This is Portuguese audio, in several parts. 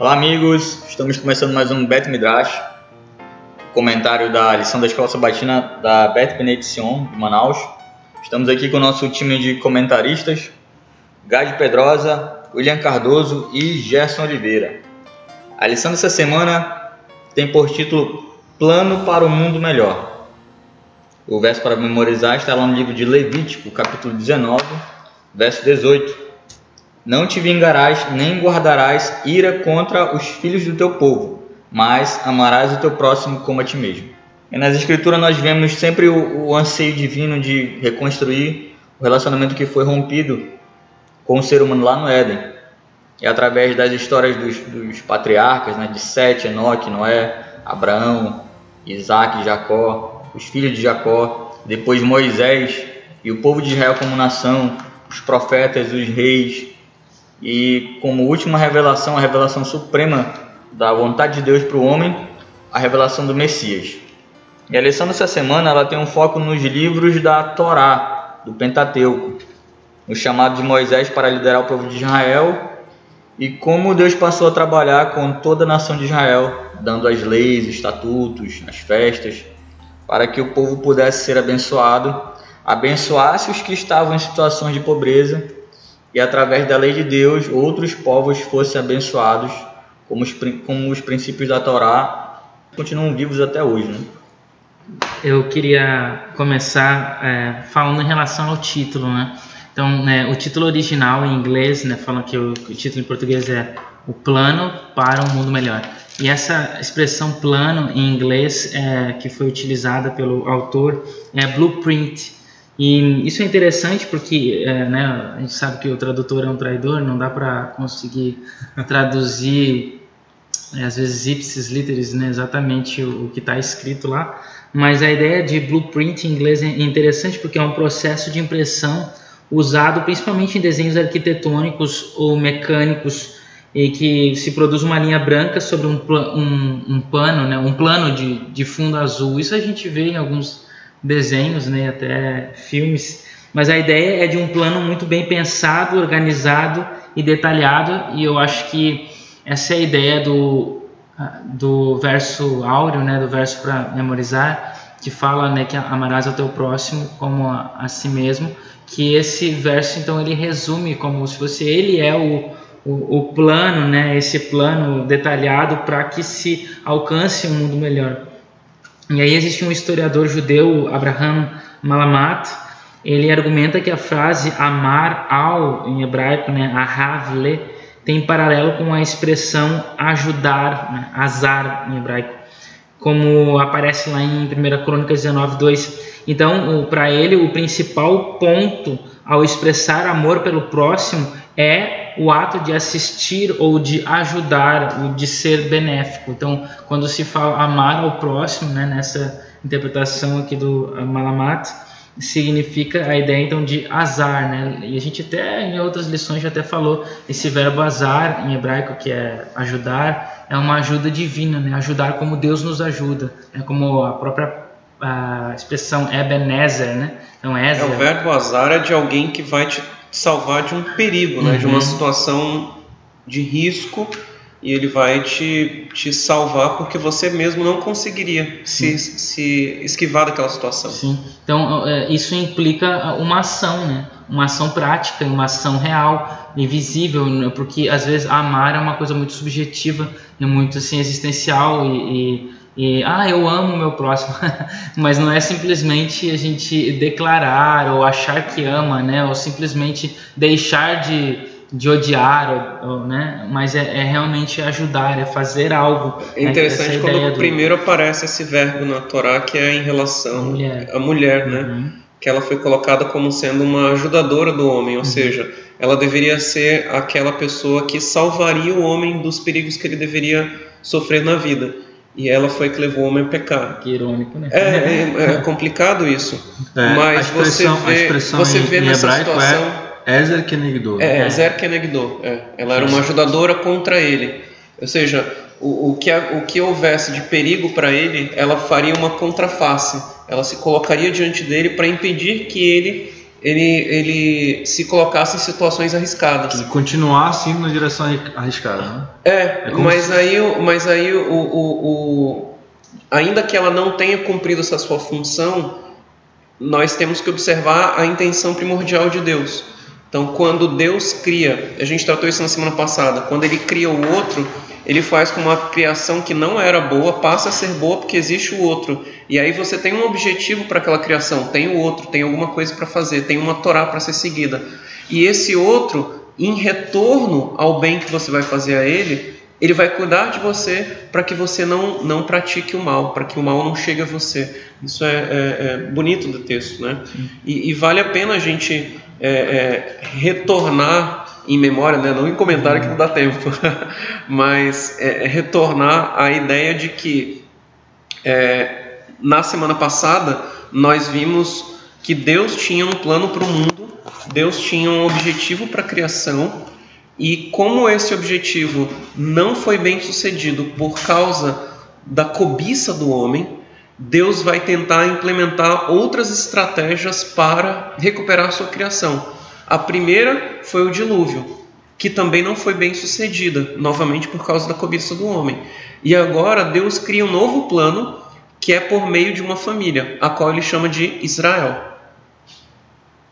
Olá, amigos. Estamos começando mais um Bet Midrash, comentário da lição da Escola Sabatina da Bet Benediction de Manaus. Estamos aqui com o nosso time de comentaristas, Gade Pedrosa, William Cardoso e Gerson Oliveira. A lição dessa semana tem por título Plano para o Mundo Melhor. O verso para memorizar está lá no livro de Levítico, capítulo 19, verso 18 não te vingarás nem guardarás ira contra os filhos do teu povo, mas amarás o teu próximo como a ti mesmo. E nas Escrituras nós vemos sempre o, o anseio divino de reconstruir o relacionamento que foi rompido com o ser humano lá no Éden. E através das histórias dos, dos patriarcas, né, de Sete, Enoque, Noé, Abraão, Isaac, Jacó, os filhos de Jacó, depois Moisés e o povo de Israel como nação, os profetas, os reis, e como última revelação, a revelação suprema da vontade de Deus para o homem, a revelação do Messias. E a lição dessa semana ela tem um foco nos livros da Torá, do Pentateuco, o chamado de Moisés para liderar o povo de Israel e como Deus passou a trabalhar com toda a nação de Israel, dando as leis, estatutos, as festas, para que o povo pudesse ser abençoado, abençoasse os que estavam em situações de pobreza e através da lei de Deus outros povos fossem abençoados, como os, como os princípios da Torá continuam vivos até hoje. Né? Eu queria começar é, falando em relação ao título, né? Então, né, o título original em inglês, né, falam que o, o título em português é O Plano para um Mundo Melhor. E essa expressão plano em inglês é, que foi utilizada pelo autor é blueprint, e isso é interessante porque é, né, a gente sabe que o tradutor é um traidor, não dá para conseguir traduzir, é, às vezes, ipsis literis, né, exatamente o, o que está escrito lá. Mas a ideia de blueprint em inglês é interessante porque é um processo de impressão usado principalmente em desenhos arquitetônicos ou mecânicos e que se produz uma linha branca sobre um, um, um pano, né, um plano de, de fundo azul. Isso a gente vê em alguns desenhos, né, até filmes, mas a ideia é de um plano muito bem pensado, organizado e detalhado, e eu acho que essa é a ideia do, do verso áureo, né, do verso para memorizar, que fala né, que amarás ao teu próximo como a, a, si mesmo, que esse verso então ele resume como se fosse ele é o, o, o plano, né, esse plano detalhado para que se alcance um mundo melhor. E aí existe um historiador judeu, Abraham Malamat, ele argumenta que a frase amar ao, em hebraico, né, ahavle, tem paralelo com a expressão ajudar, né, azar em hebraico, como aparece lá em 1 Crônicas 19, 2. Então, para ele, o principal ponto ao expressar amor pelo próximo é o ato de assistir ou de ajudar, ou de ser benéfico. Então, quando se fala amar ao próximo, né, nessa interpretação aqui do Malamat, significa a ideia então de azar, né? E a gente até em outras lições já até falou esse verbo azar em hebraico que é ajudar, é uma ajuda divina, né? Ajudar como Deus nos ajuda, é como a própria a expressão Ebenezer, né? Então, Ezer, é o verbo azar é de alguém que vai te salvar de um perigo, né? de uma uhum. situação de risco e ele vai te, te salvar porque você mesmo não conseguiria se, se esquivar daquela situação. Sim. Então é, isso implica uma ação, né? Uma ação prática, uma ação real e visível, né? porque às vezes amar é uma coisa muito subjetiva e muito assim existencial e, e e ah, eu amo o meu próximo, mas não é simplesmente a gente declarar ou achar que ama, né? Ou simplesmente deixar de, de odiar, ou, ou né? Mas é, é, realmente ajudar, é fazer algo. É interessante né? quando do... primeiro aparece esse verbo na Torá que é em relação à mulher, mulher né? Uhum. Que ela foi colocada como sendo uma ajudadora do homem, ou uhum. seja, ela deveria ser aquela pessoa que salvaria o homem dos perigos que ele deveria sofrer na vida e ela foi que levou o homem a pecar. Que irônico, né? É, é, é complicado isso. É, Mas você vê, você vê em nessa situação. É Ezer Kenegdo. É, Ezer Kenegdo. É. Ela era uma ajudadora contra ele. Ou seja, o, o, que, o que houvesse de perigo para ele, ela faria uma contraface. Ela se colocaria diante dele para impedir que ele ele, ele se colocasse em situações arriscadas. E continuasse indo na direção arriscada, né? É, é mas, se... aí, mas aí o, o, o, ainda que ela não tenha cumprido essa sua função, nós temos que observar a intenção primordial de Deus. Então, quando Deus cria, a gente tratou isso na semana passada, quando ele cria o outro, ele faz com uma criação que não era boa, passa a ser boa porque existe o outro. E aí você tem um objetivo para aquela criação, tem o outro, tem alguma coisa para fazer, tem uma Torá para ser seguida. E esse outro, em retorno ao bem que você vai fazer a ele, ele vai cuidar de você para que você não, não pratique o mal, para que o mal não chegue a você. Isso é, é, é bonito do texto, né? E, e, vale a pena a gente é, é, retornar em memória, né? não em comentário que não dá tempo, mas é, é, retornar a ideia de que é, na semana passada nós vimos que Deus tinha um plano para o mundo, Deus tinha um objetivo para a criação e como esse objetivo não foi bem sucedido por causa da cobiça do homem, Deus vai tentar implementar outras estratégias para recuperar sua criação. A primeira foi o dilúvio, que também não foi bem sucedida, novamente por causa da cobiça do homem. E agora Deus cria um novo plano, que é por meio de uma família, a qual ele chama de Israel.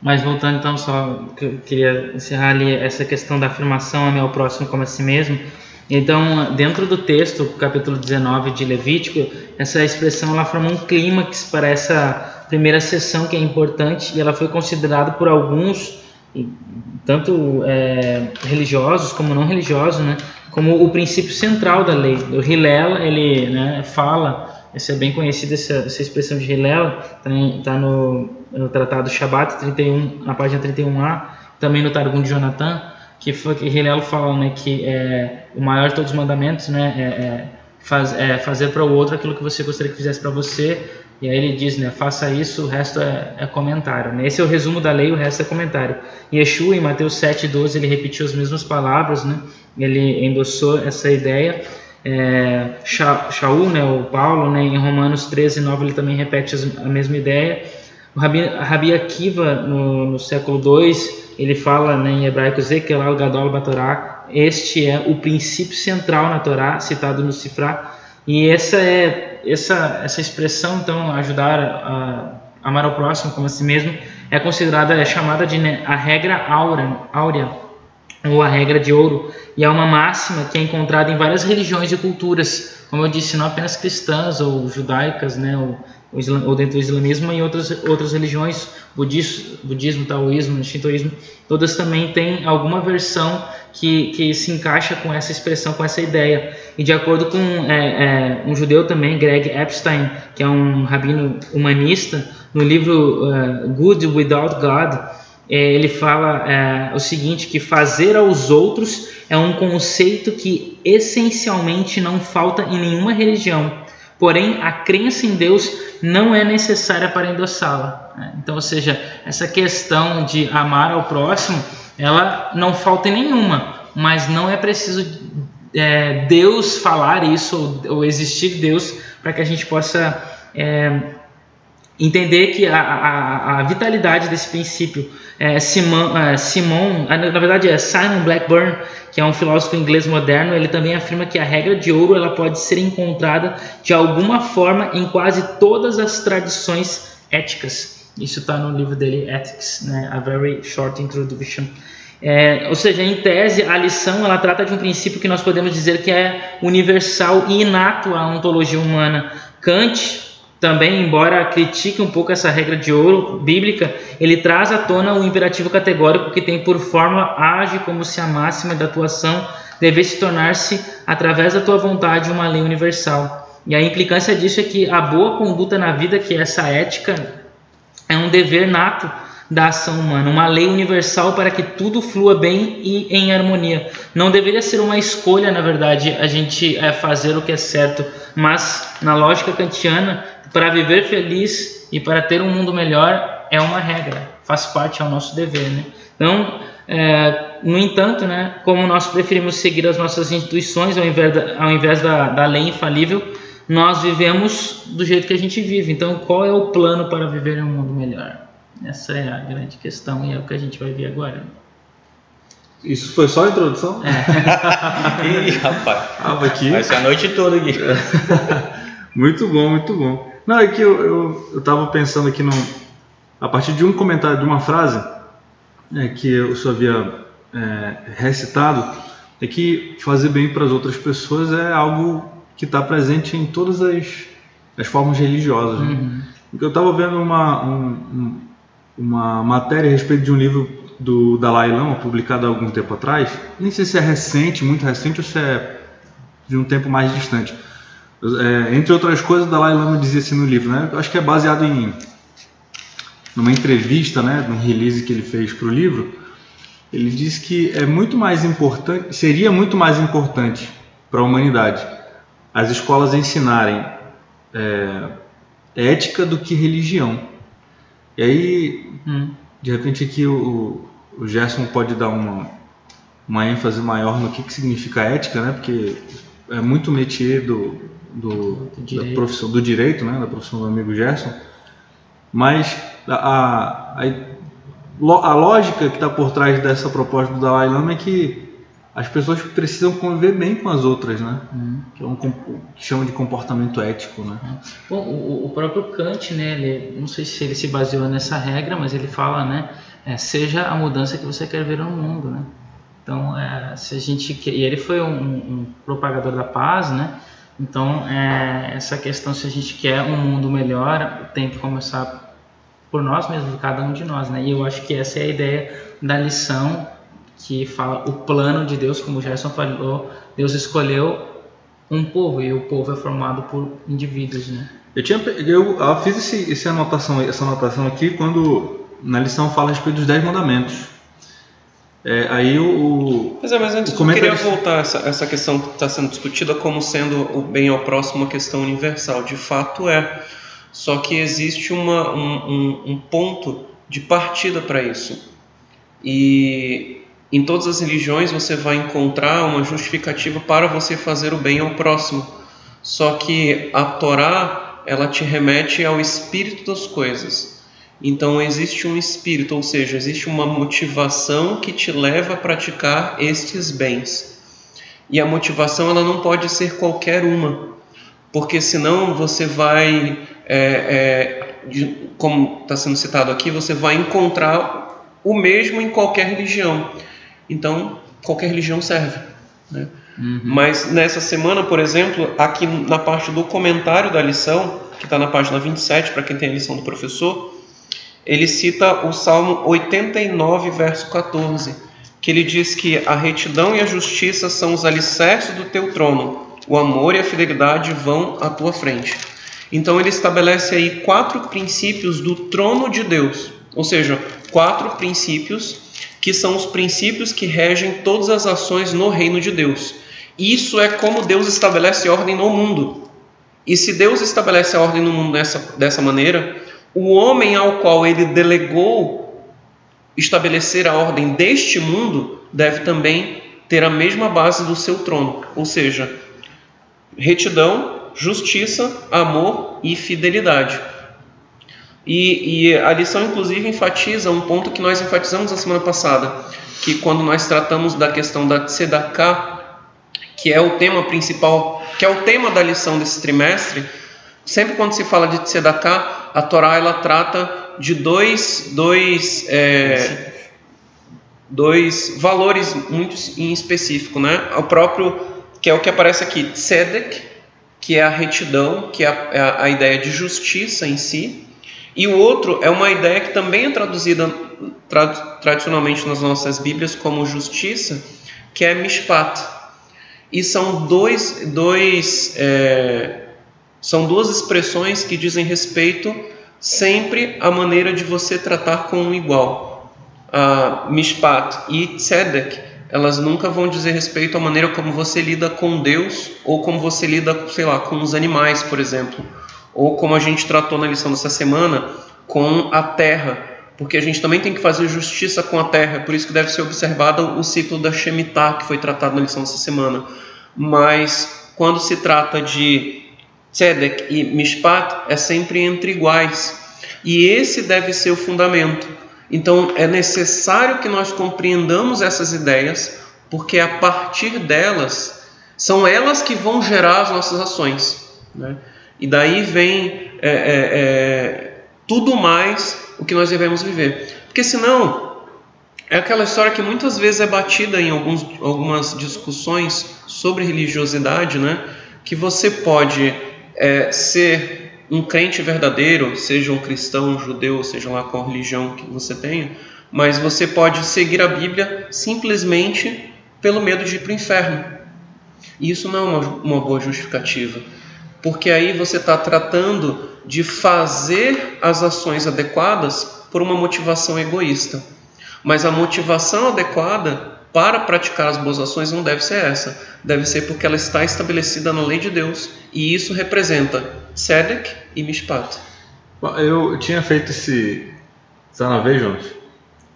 Mas voltando então, só queria encerrar ali essa questão da afirmação amém ao próximo como a si mesmo. Então, dentro do texto, capítulo 19 de Levítico, essa expressão ela forma um clímax para essa primeira sessão que é importante e ela foi considerada por alguns tanto é, religiosos como não religiosos, né, como o princípio central da lei. O Hillel, ele né, fala, essa é bem conhecida essa, essa expressão de Hillel, está tá no, no Tratado Shabbat 31, na página 31a, também no Targum de Jonathan, que, foi, que fala né, que é, o maior de todos os mandamentos né, é, é, faz, é fazer para o outro aquilo que você gostaria que fizesse para você, e aí ele diz, né, faça isso, o resto é, é comentário. Né? Esse é o resumo da lei, o resto é comentário. Yeshua, em Mateus 7,12, ele repetiu as mesmas palavras, né? ele endossou essa ideia. É, Shaul, né, o Paulo, né, em Romanos 13, 9, ele também repete a mesma ideia. O Rabi, Rabi Akiva, no, no século 2, ele fala né, em hebraico, Zekelal Gadol Batorá, este é o princípio central na Torá, citado no Sifrá, e essa é essa essa expressão então ajudar a, a amar ao próximo como a si mesmo é considerada é chamada de né, a regra áurea, áurea ou a regra de ouro. E é uma máxima que é encontrada em várias religiões e culturas, como eu disse, não apenas cristãs ou judaicas, né, ou, ou dentro do islamismo e outras outras religiões, budismo, budismo, taoísmo, shintoísmo, todas também têm alguma versão que, que se encaixa com essa expressão, com essa ideia. E de acordo com é, é, um judeu também, Greg Epstein, que é um rabino humanista, no livro uh, Good Without God, é, ele fala é, o seguinte, que fazer aos outros é um conceito que essencialmente não falta em nenhuma religião, porém a crença em Deus não é necessária para endossá-la. Né? Então, ou seja, essa questão de amar ao próximo ela não falta em nenhuma, mas não é preciso é, Deus falar isso ou, ou existir Deus para que a gente possa é, entender que a, a, a, vitalidade desse princípio é, Simon, é, Simon, na verdade é Simon Blackburn, que é um filósofo inglês moderno, ele também afirma que a regra de ouro ela pode ser encontrada de alguma forma em quase todas as tradições éticas. Isso está no livro dele, Ethics, né? A Very Short Introduction. É, ou seja, em tese, a lição ela trata de um princípio que nós podemos dizer que é universal e inato à ontologia humana. Kant, também, embora critique um pouco essa regra de ouro bíblica, ele traz à tona o imperativo categórico que tem por forma age como se a máxima da tua ação devesse tornar-se, através da tua vontade, uma lei universal. E a implicância disso é que a boa conduta na vida, que é essa ética, é um dever nato da ação humana, uma lei universal para que tudo flua bem e em harmonia. Não deveria ser uma escolha, na verdade, a gente é, fazer o que é certo, mas na lógica kantiana, para viver feliz e para ter um mundo melhor é uma regra, faz parte, é o nosso dever. Né? Então, é, no entanto, né, como nós preferimos seguir as nossas instituições ao invés da, ao invés da, da lei infalível, nós vivemos do jeito que a gente vive. Então, qual é o plano para viver em um mundo melhor? Essa é a grande questão e é o que a gente vai ver agora. Isso foi só a introdução? É. Ih, rapaz. Ah, aqui. Vai ser a noite toda aqui. muito bom, muito bom. Não, é que eu, eu, eu tava pensando aqui no, a partir de um comentário, de uma frase é, que eu só havia é, recitado, é que fazer bem para as outras pessoas é algo que está presente em todas as, as formas religiosas. Né? Uhum. Eu estava vendo uma, um, uma matéria a respeito de um livro do Dalai Lama, publicado há algum tempo atrás. Nem sei se é recente, muito recente, ou se é de um tempo mais distante. É, entre outras coisas, o Dalai Lama dizia assim no livro, né? acho que é baseado em numa entrevista, né, num release que ele fez para o livro, ele diz que é muito mais importante, seria muito mais importante para a humanidade as escolas ensinarem é, ética do que religião. E aí, hum. de repente aqui o, o Gerson pode dar uma, uma ênfase maior no que, que significa ética, né? Porque é muito métier do, do, da profissão do direito, né? Da profissão do amigo Gerson. Mas a, a, a lógica que está por trás dessa proposta do Dalai Lama é que as pessoas precisam conviver bem com as outras, né? Hum. Que é um que chama de comportamento ético, né? Bom, o, o, próprio Kant, né? Ele, não sei se ele se baseou nessa regra, mas ele fala, né? É, seja a mudança que você quer ver no mundo, né? Então, é, se a gente e ele foi um, um, propagador da paz, né? Então, é, essa questão, se a gente quer um mundo melhor, tem que começar por nós mesmos, cada um de nós, né? E eu acho que essa é a ideia da lição que fala o plano de Deus, como o Gerson falou, Deus escolheu um povo e o povo é formado por indivíduos, né? Eu tinha eu, fiz esse, essa anotação essa anotação aqui quando na lição fala a respeito dos dez mandamentos. É, aí o. Pois é, mas antes eu queria voltar essa, essa questão que está sendo discutida como sendo o bem ao próximo uma questão universal. De fato é. Só que existe uma, um, um, um ponto de partida para isso. E em todas as religiões você vai encontrar uma justificativa para você fazer o bem ao próximo. Só que a Torá, ela te remete ao espírito das coisas. Então existe um espírito, ou seja, existe uma motivação que te leva a praticar estes bens. E a motivação ela não pode ser qualquer uma, porque senão você vai, é, é, de, como está sendo citado aqui, você vai encontrar o mesmo em qualquer religião. Então, qualquer religião serve. Né? Uhum. Mas nessa semana, por exemplo, aqui na parte do comentário da lição, que está na página 27, para quem tem a lição do professor, ele cita o Salmo 89, verso 14, que ele diz que a retidão e a justiça são os alicerces do teu trono, o amor e a fidelidade vão à tua frente. Então ele estabelece aí quatro princípios do trono de Deus, ou seja, quatro princípios que são os princípios que regem todas as ações no reino de Deus. Isso é como Deus estabelece ordem no mundo. E se Deus estabelece a ordem no mundo dessa, dessa maneira, o homem ao qual ele delegou estabelecer a ordem deste mundo deve também ter a mesma base do seu trono, ou seja, retidão, justiça, amor e fidelidade. E, e, a lição, inclusive, enfatiza um ponto que nós enfatizamos na semana passada, que quando nós tratamos da questão da tzedakah, que é o tema principal, que é o tema da lição desse trimestre, sempre quando se fala de tzedakah, a Torá ela trata de dois, dois, é, dois valores muito em específico, né? O próprio, que é o que aparece aqui, tzedek, que é a retidão, que é a, é a ideia de justiça em si, e o outro é uma ideia que também é traduzida tra tradicionalmente nas nossas Bíblias como justiça, que é mishpat. E são dois, dois é, são duas expressões que dizem respeito sempre à maneira de você tratar com um igual. A mishpat e tzedek, elas nunca vão dizer respeito à maneira como você lida com Deus ou como você lida, sei lá, com os animais, por exemplo ou como a gente tratou na lição dessa semana, com a terra, porque a gente também tem que fazer justiça com a terra, por isso que deve ser observado o ciclo da Shemitah, que foi tratado na lição dessa semana. Mas quando se trata de Tzedek e Mishpat, é sempre entre iguais. E esse deve ser o fundamento. Então é necessário que nós compreendamos essas ideias, porque a partir delas são elas que vão gerar as nossas ações. Né? E daí vem é, é, é, tudo mais o que nós devemos viver. Porque senão é aquela história que muitas vezes é batida em alguns, algumas discussões sobre religiosidade, né? que você pode é, ser um crente verdadeiro, seja um cristão, um judeu, seja lá qual religião que você tenha, mas você pode seguir a Bíblia simplesmente pelo medo de ir para o inferno. E isso não é uma, uma boa justificativa, porque aí você está tratando de fazer as ações adequadas por uma motivação egoísta. Mas a motivação adequada para praticar as boas ações não deve ser essa. Deve ser porque ela está estabelecida na lei de Deus. E isso representa Sedek e Mishpat. Eu tinha feito esse. Está na vez, Jonas?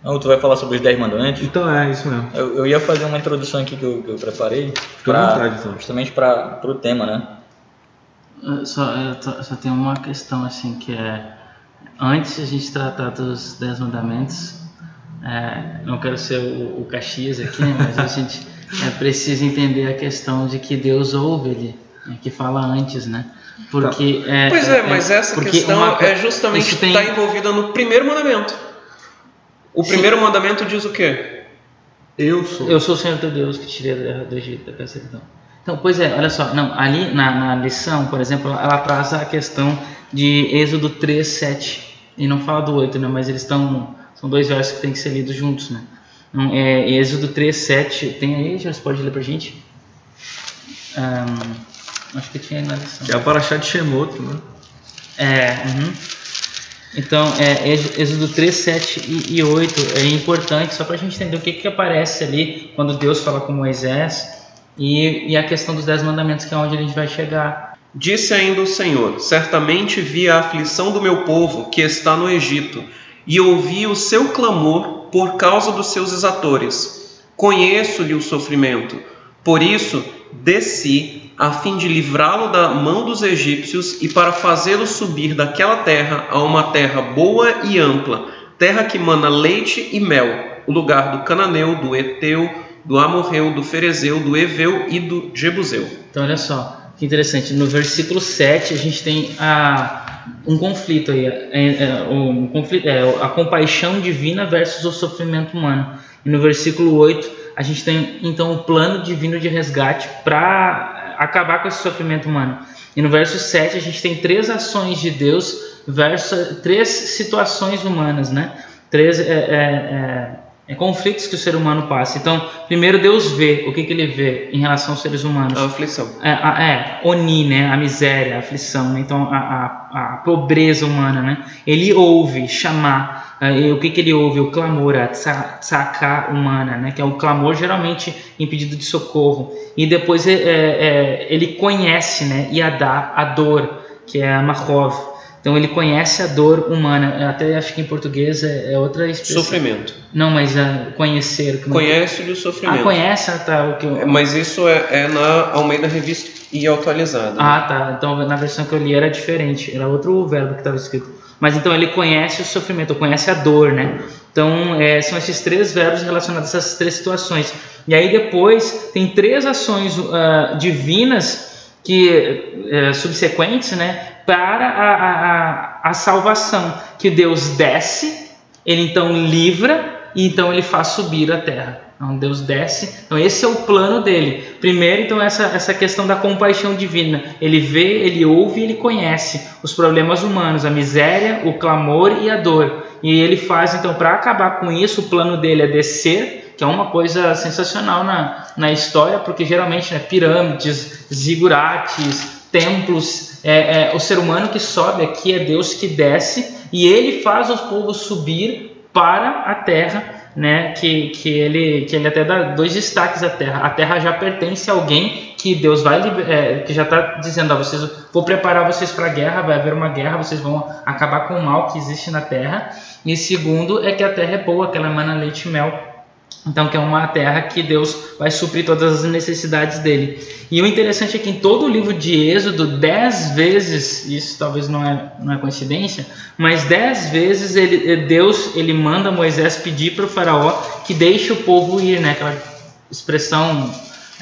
Não, tu vai falar sobre os 10 mandamentos? Então é, isso mesmo. Eu, eu ia fazer uma introdução aqui que eu, que eu preparei. Pra, vontade, então. Justamente para o tema, né? Só, só tem uma questão assim que é. Antes a gente tratar dos 10 mandamentos, é, não quero ser o, o Caxias aqui, né, mas a gente é, precisa entender a questão de que Deus ouve ele, né, que fala antes, né? Porque, é, pois é, é mas essa questão uma, é justamente tem... está envolvida no primeiro mandamento. O primeiro Sim. mandamento diz o quê? Eu sou. Eu sou o Senhor teu Deus que tirei do Egito da servidão. Então, pois é, olha só, não, ali na, na lição, por exemplo, ela traz a questão de Êxodo 3, 7. E não fala do 8, né? Mas eles estão são dois versos que têm que ser lidos juntos, né? Então, é, Êxodo 3, 7. Tem aí, já pode ler pra gente? Um, acho que tinha aí na lição. Que é a Paraxá de Shemoto, né? É, uhum. Então, é, Êxodo 3, 7 e, e 8 é importante só para a gente entender o que, que aparece ali quando Deus fala com Moisés e, e a questão dos Dez Mandamentos, que é onde a gente vai chegar. Disse ainda o Senhor: Certamente vi a aflição do meu povo que está no Egito e ouvi o seu clamor por causa dos seus exatores. Conheço-lhe o sofrimento. Por isso, desci a fim de livrá-lo da mão dos egípcios e para fazê-lo subir daquela terra a uma terra boa e ampla, terra que mana leite e mel, o lugar do cananeu, do eteu, do amorreu, do ferezeu, do eveu e do jebuseu. Então olha só, que interessante. No versículo 7 a gente tem a um conflito aí, é, é, um conflito, é, a compaixão divina versus o sofrimento humano. E no versículo 8, a gente tem então o plano divino de resgate para acabar com esse sofrimento humano. E no verso 7, a gente tem três ações de Deus versus três situações humanas, né? Três é, é, conflitos que o ser humano passa. Então, primeiro Deus vê o que, que ele vê em relação aos seres humanos. A aflição. É, a, é oni, né? A miséria, a aflição, né? então a, a, a, pobreza humana, né? Ele ouve chamar. É, o que, que ele ouve? O clamor, a tsaká humana, né? Que é o clamor geralmente em pedido de socorro. E depois é, é, ele conhece, né? Yadá, a dor, que é a Mahov. Então ele conhece a dor humana. Até acho que em português é, é outra expressão. Sofrimento. Não, mas uh, conhecer. Conhece o sofrimento. Ah, conhece, ah, tá. O que eu... É, mas isso é, é na Almeida Revista e atualizada. Ah, né? tá. Então na versão que eu li era diferente. Era outro verbo que estava escrito. Mas então ele conhece o sofrimento, conhece a dor, né? Então é, são esses três verbos relacionados a essas três situações. E aí depois tem três ações uh, divinas que uh, subsequentes, né? Para a, a, a salvação, que Deus desce, ele então livra e então ele faz subir a terra. Então Deus desce. Então esse é o plano dele. Primeiro, então essa essa questão da compaixão divina. Ele vê, ele ouve, ele conhece os problemas humanos, a miséria, o clamor e a dor. E ele faz então para acabar com isso, o plano dele é descer, que é uma coisa sensacional na, na história, porque geralmente né, pirâmides, zigurates, templos, é, é, o ser humano que sobe aqui é Deus que desce e ele faz os povos subir para a terra, né? Que, que, ele, que ele até dá dois destaques à terra. A terra já pertence a alguém que Deus vai é, que já está dizendo a vocês, vou preparar vocês para a guerra, vai haver uma guerra, vocês vão acabar com o mal que existe na terra. E segundo é que a terra é boa, que ela emana leite e mel. Então, que é uma terra que Deus vai suprir todas as necessidades dele. E o interessante é que em todo o livro de Êxodo, dez vezes, isso talvez não é, não é coincidência, mas dez vezes ele, Deus ele manda Moisés pedir para o faraó que deixe o povo ir, né? Aquela expressão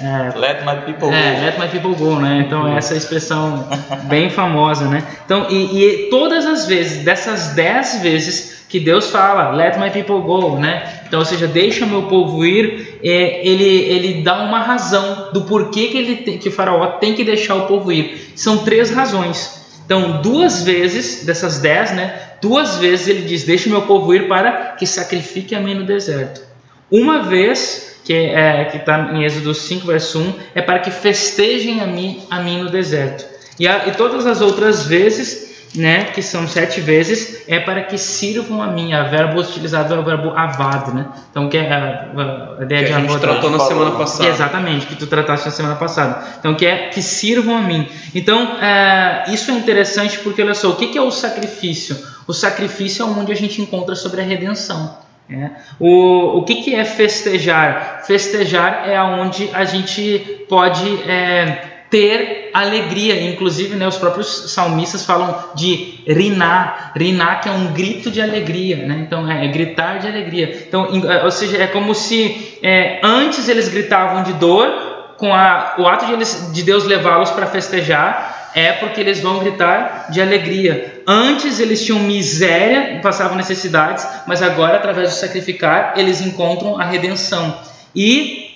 é, let my people é, go. let my people go, né? Então essa é expressão bem famosa, né? Então e, e, todas as vezes, dessas dez vezes que Deus fala, let my people go, né? Então, ou seja, deixa meu povo ir, é, ele ele dá uma razão do porquê que ele tem, que o faraó tem que deixar o povo ir. São três razões. Então, duas vezes dessas dez, né? Duas vezes ele diz, deixa meu povo ir para que sacrifique a mim no deserto. Uma vez que é, está em Êxodo 5, verso 1, é para que festejem a mim, a mim no deserto. E, a, e todas as outras vezes, né, que são sete vezes, é para que sirvam a mim. A verbo utilizado é o verbo avad, né? Então, que é a, a ideia que de a gente tratou na semana passada. exatamente, que tu trataste na semana passada. Então, que é que sirvam a mim. Então, é, isso é interessante porque, olha só, o que, que é o sacrifício? O sacrifício é onde a gente encontra sobre a redenção. É. O, o que, que é festejar? Festejar é onde a gente pode é, ter alegria. Inclusive, né, os próprios salmistas falam de riná. Riná que é um grito de alegria. Né? Então, é, é gritar de alegria. Então, é, ou seja, é como se é, antes eles gritavam de dor, com a, o ato de, eles, de Deus levá-los para festejar, é porque eles vão gritar de alegria. Antes eles tinham miséria, passavam necessidades, mas agora, através do sacrificar, eles encontram a redenção. E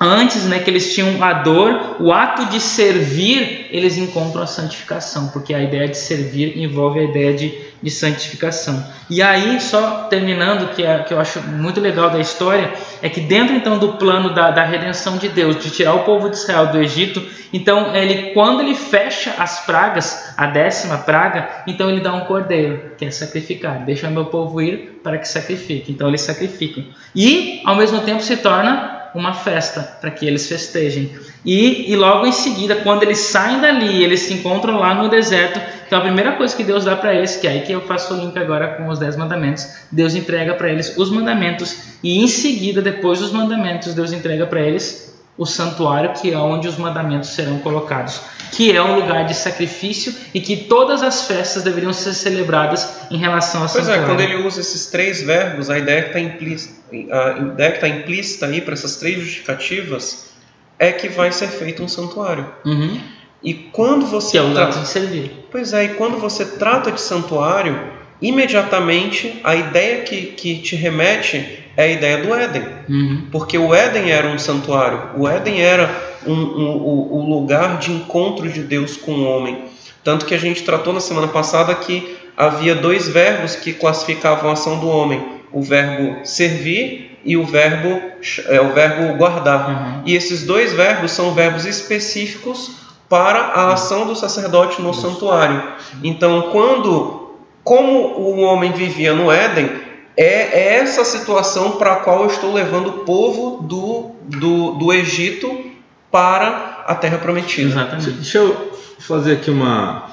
Antes, né, que eles tinham a dor, o ato de servir, eles encontram a santificação, porque a ideia de servir envolve a ideia de, de santificação. E aí, só terminando, que, é, que eu acho muito legal da história, é que dentro então do plano da, da redenção de Deus, de tirar o povo de Israel do Egito, então ele, quando ele fecha as pragas, a décima praga, então ele dá um cordeiro, que é sacrificar, deixa meu povo ir para que sacrifique. Então eles sacrificam. E, ao mesmo tempo, se torna uma festa para que eles festejem. E, e logo em seguida, quando eles saem dali, eles se encontram lá no deserto. Então a primeira coisa que Deus dá para eles, que é aí que eu faço o link agora com os dez mandamentos, Deus entrega para eles os mandamentos e em seguida, depois dos mandamentos, Deus entrega para eles o santuário, que é onde os mandamentos serão colocados, que é um lugar de sacrifício e que todas as festas deveriam ser celebradas em relação pois santuário. Pois é, quando ele usa esses três verbos, a ideia que está implícita, a está implícita aí para essas três justificativas é que vai ser feito um santuário. Uhum. E quando você que é o trata... de servir. Pois é, e quando você trata de santuário, imediatamente a ideia que, que te remete é a ideia do Éden. Uhum. Porque o Éden era um santuário, o Éden era um, um, um, um lugar de encontro de Deus com o homem. Tanto que a gente tratou na semana passada que havia dois verbos que classificavam a ação do homem: o verbo servir e o verbo, é, o verbo guardar. Uhum. E esses dois verbos são verbos específicos para a ação do sacerdote no santuário. Então, quando como o homem vivia no Éden, é, é essa situação para a qual eu estou levando o povo do, do, do Egito para a Terra Prometida. Exatamente. Deixa eu fazer aqui uma,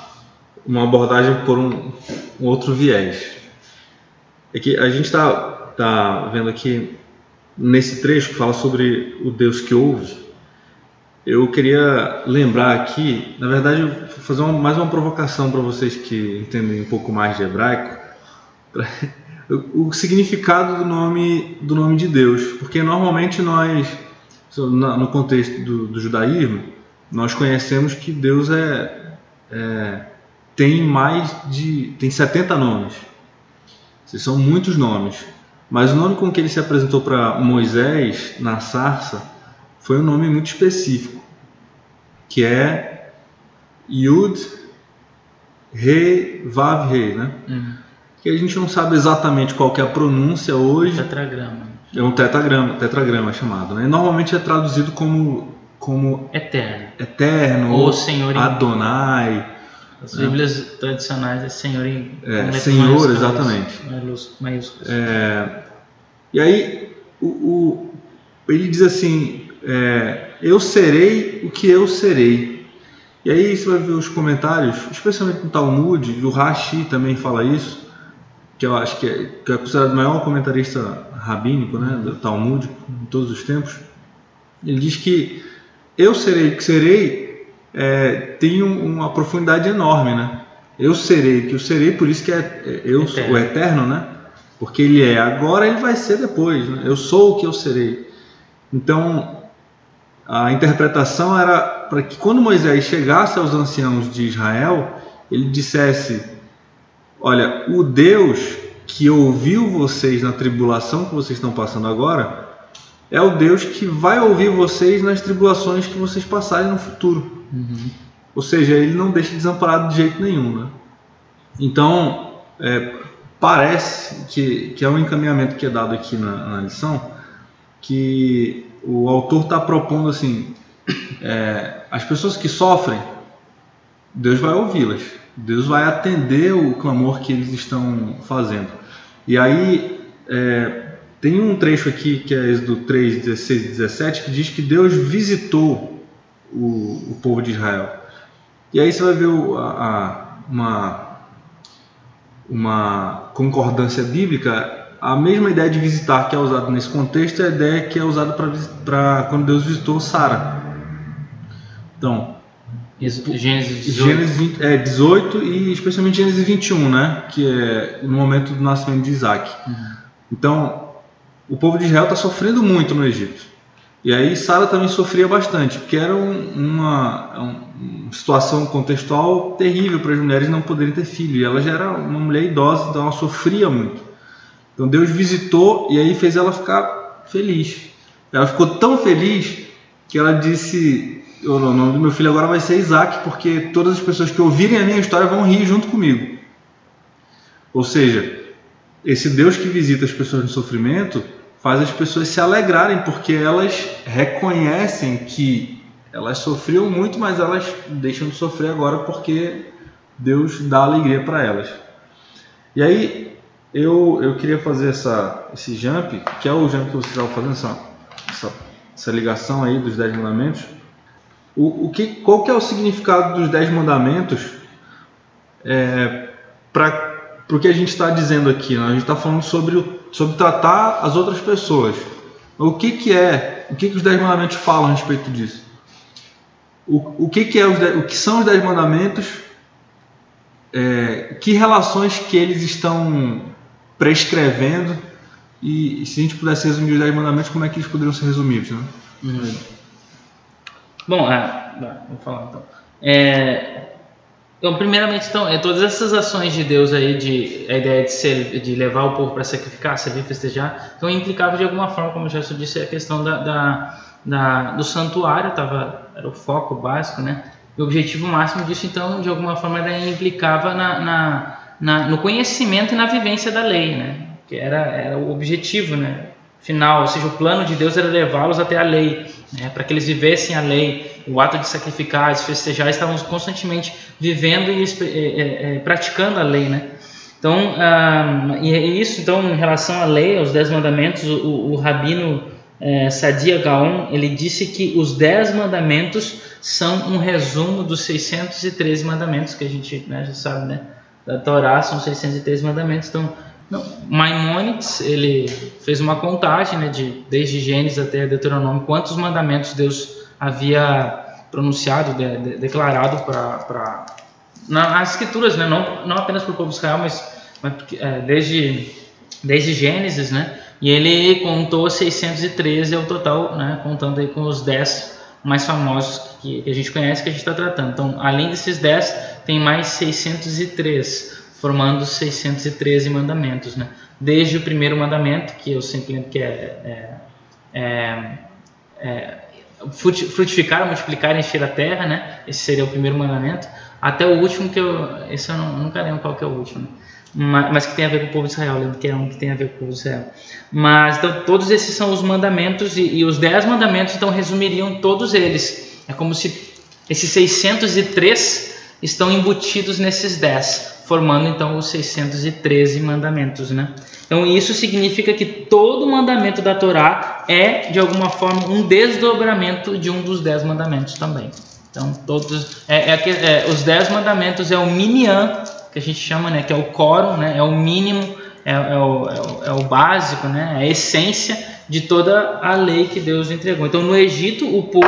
uma abordagem por um, um outro viés. É que a gente está tá vendo aqui nesse trecho que fala sobre o Deus que ouve. Eu queria lembrar aqui, na verdade, fazer uma, mais uma provocação para vocês que entendem um pouco mais de hebraico, pra, o, o, significado do nome do nome de Deus, porque normalmente nós, no contexto do, do judaísmo, nós conhecemos que Deus é, é, tem mais de tem 70 nomes. São muitos nomes, mas o nome com que ele se apresentou para Moisés na sarça foi um nome muito específico, que é Yud Re Vav Re, né? Uhum. Que a gente não sabe exatamente qual é a pronúncia hoje. Tetragrama. É um tetragrama, tetragrama chamado, né? Normalmente é traduzido como como eterno, eterno ou Senhor Adonai. As Bíblias né? tradicionais é Senhor em é, Senhor, exatamente. Maiúsculas. É, e aí o, o, ele diz assim: é, eu serei o que eu serei. E aí você vai ver os comentários, especialmente no Talmud, o Rashi também fala isso, que eu acho que é, que é considerado o maior comentarista rabínico, né, do Talmud, em todos os tempos, ele diz que eu serei que serei é, tem uma profundidade enorme, né? Eu serei que eu serei, por isso que é, é eu eterno. o eterno, né? Porque ele é agora, ele vai ser depois. Né? Eu sou o que eu serei. Então, a interpretação era para que quando Moisés chegasse aos anciãos de Israel, ele dissesse: Olha, o Deus que ouviu vocês na tribulação que vocês estão passando agora, é o Deus que vai ouvir vocês nas tribulações que vocês passarem no futuro. Uhum. Ou seja, ele não deixa desamparado de jeito nenhum. Né? Então, é, parece que, que é um encaminhamento que é dado aqui na, na lição, que o autor está propondo assim: é, as pessoas que sofrem, Deus vai ouvi-las, Deus vai atender o clamor que eles estão fazendo. E aí, é, tem um trecho aqui que é do 3, 16 e 17 que diz que Deus visitou o, o povo de Israel. E aí você vai ver a, a, uma, uma concordância bíblica. A mesma ideia de visitar que é usada nesse contexto é a ideia que é usada para quando Deus visitou Sara. Então, Gênesis 18. Gênesis 20, é, 18 e especialmente Gênesis 21, né? Que é no momento do nascimento de Isaac. Uhum. Então, o povo de Israel está sofrendo muito no Egito. E aí Sara também sofria bastante, porque era uma, uma situação contextual terrível para as mulheres não poderem ter filho. E ela já era uma mulher idosa, então ela sofria muito. Então Deus visitou e aí fez ela ficar feliz. Ela ficou tão feliz que ela disse: o nome do meu filho agora vai ser Isaac, porque todas as pessoas que ouvirem a minha história vão rir junto comigo. Ou seja, esse Deus que visita as pessoas no sofrimento faz as pessoas se alegrarem, porque elas reconhecem que elas sofriam muito, mas elas deixam de sofrer agora porque Deus dá alegria para elas. E aí eu, eu queria fazer essa, esse jump, que é o jump que você estava fazendo, essa, essa, essa, ligação aí dos Dez Mandamentos. O, o que, qual que é o significado dos Dez Mandamentos é, para o que a gente está dizendo aqui? Né? A gente está falando sobre sobre tratar as outras pessoas. O que, que é, o que, que os Dez Mandamentos falam a respeito disso? O, o, que, que, é os, o que são os Dez Mandamentos? É, que relações que eles estão prescrevendo? E, e, se a gente pudesse resumir os Dez Mandamentos, como é que eles poderiam ser resumidos? Né? Uhum. Bom, é, vou falar então. É, então, primeiramente, então, é todas essas ações de Deus aí, de a ideia de, ser, de levar o povo para sacrificar, servir, festejar, então implicava de alguma forma, como já disse, a questão da, da, da, do santuário, tava, era o foco básico, né? E o objetivo máximo disso, então, de alguma forma, era, implicava na, na, na, no conhecimento e na vivência da lei, né? Que era, era o objetivo, né? Final, ou seja, o plano de Deus era levá-los até a lei, né? para que eles vivessem a lei o ato de sacrificar, de festejar, estávamos constantemente vivendo e é, é, praticando a lei, né? Então, ah, e é isso, então, em relação à lei, aos dez mandamentos, o, o rabino é, Sadia Gaon, ele disse que os dez mandamentos são um resumo dos 613 mandamentos que a gente né, já sabe, né? Da Torá são 613 mandamentos, então Maimonides ele fez uma contagem né, de desde Gênesis até Deuteronômio quantos mandamentos Deus havia pronunciado, de, de, declarado para nas escrituras, né? não, não apenas para o povo de Israel, mas, mas é, desde, desde Gênesis, né? e ele contou 613 ao total, né? contando aí com os 10 mais famosos que, que a gente conhece, que a gente está tratando. Então, além desses 10, tem mais 603, formando 613 mandamentos. Né? Desde o primeiro mandamento, que eu sempre lembro que é, é, é, é frutificar, multiplicar encher a terra, né? Esse seria o primeiro mandamento. Até o último que eu, esse eu, não, nunca lembro qual que é o último, mas, mas, que tem a ver com o povo de Israel. lembro que é um que tem a ver com o povo de Israel. Mas então todos esses são os mandamentos e, e os dez mandamentos então resumiriam todos eles. É como se esses 603 estão embutidos nesses 10, formando então os 613 mandamentos, né? Então isso significa que todo mandamento da Torá é de alguma forma um desdobramento de um dos dez mandamentos também. Então todos é, é, é, os dez mandamentos é o minyan que a gente chama, né, que é o quórum, né, é o mínimo é, é, o, é, o, é básico, né? É a essência de toda a lei que Deus entregou. Então, no Egito, o povo,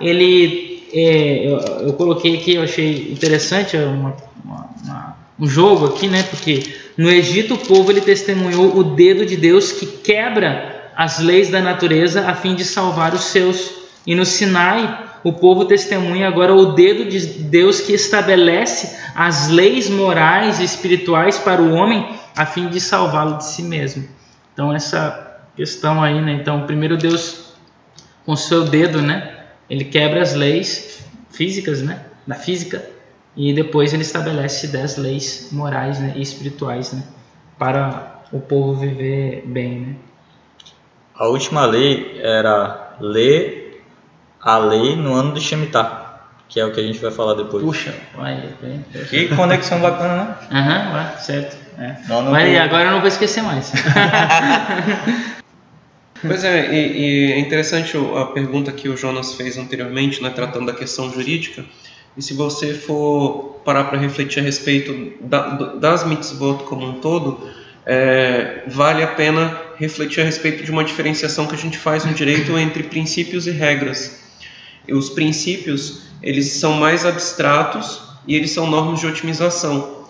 ele, é, eu, eu, coloquei aqui, eu achei interessante é uma, uma, uma, um jogo aqui, né? Porque no Egito, o povo ele testemunhou o dedo de Deus que quebra as leis da natureza a fim de salvar os seus. E no Sinai, o povo testemunha agora o dedo de Deus que estabelece as leis morais e espirituais para o homem a fim de salvá-lo de si mesmo. Então essa questão aí, né? Então primeiro Deus com seu dedo, né? Ele quebra as leis físicas, né? Da física e depois ele estabelece dez leis morais né? e espirituais, né? Para o povo viver bem, né? A última lei era ler a lei no ano de Shemitah que é o que a gente vai falar depois. Puxa, vai, vai. Que conexão bacana, né? Aham, uhum, certo. É. Não, não vai, agora eu não vou esquecer mais. pois é, e, e, é interessante a pergunta que o Jonas fez anteriormente, né, tratando da questão jurídica. E se você for parar para refletir a respeito da, das mitzvot como um todo, é, vale a pena refletir a respeito de uma diferenciação que a gente faz no direito entre princípios e regras. E os princípios eles são mais abstratos e eles são normas de otimização.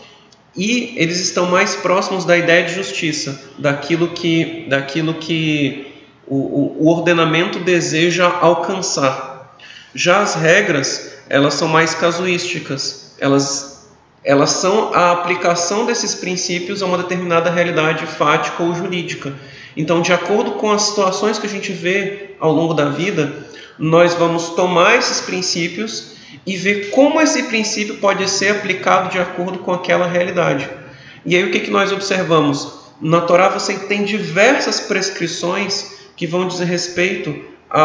E eles estão mais próximos da ideia de justiça, daquilo que, daquilo que o, o ordenamento deseja alcançar. Já as regras, elas são mais casuísticas, elas, elas são a aplicação desses princípios a uma determinada realidade fática ou jurídica. Então, de acordo com as situações que a gente vê ao longo da vida, nós vamos tomar esses princípios e ver como esse princípio pode ser aplicado de acordo com aquela realidade. E aí o que, que nós observamos? Na Torá você tem diversas prescrições que vão dizer respeito a,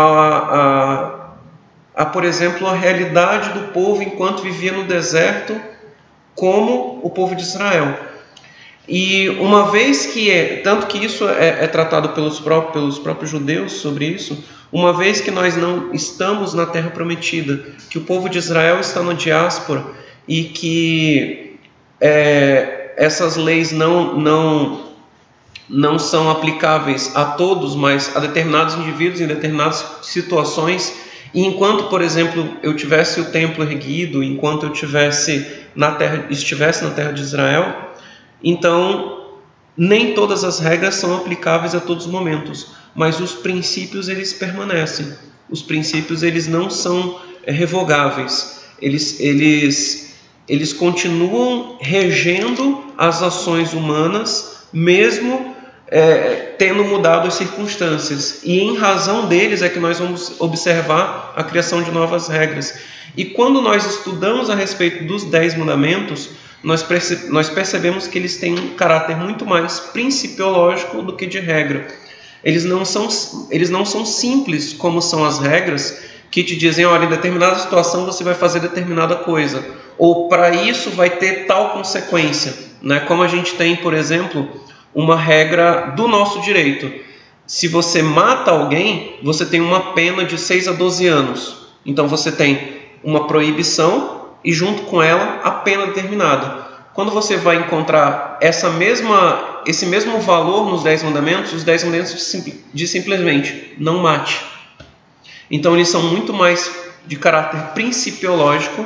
a, a, por exemplo, a realidade do povo enquanto vivia no deserto, como o povo de Israel. E uma vez que é, tanto que isso é, é tratado pelos próprios, pelos próprios judeus sobre isso, uma vez que nós não estamos na terra prometida, que o povo de Israel está no diáspora e que é, essas leis não, não, não são aplicáveis a todos, mas a determinados indivíduos em determinadas situações. E enquanto, por exemplo, eu tivesse o templo erguido, enquanto eu tivesse na terra, estivesse na terra de Israel, então nem todas as regras são aplicáveis a todos os momentos mas os princípios eles permanecem. Os princípios eles não são é, revogáveis. Eles, eles, eles continuam regendo as ações humanas, mesmo é, tendo mudado as circunstâncias. E em razão deles é que nós vamos observar a criação de novas regras. E quando nós estudamos a respeito dos Dez Mandamentos, nós, perce nós percebemos que eles têm um caráter muito mais principiológico do que de regra. Eles não são, eles não são simples como são as regras que te dizem, olha, em determinada situação você vai fazer determinada coisa, ou para isso vai ter tal consequência, né? Como a gente tem, por exemplo, uma regra do nosso direito. Se você mata alguém, você tem uma pena de 6 a 12 anos. Então você tem uma proibição e junto com ela a pena determinada. Quando você vai encontrar essa mesma esse mesmo valor nos Dez Mandamentos, os Dez Mandamentos de simplesmente não mate. Então eles são muito mais de caráter principiológico,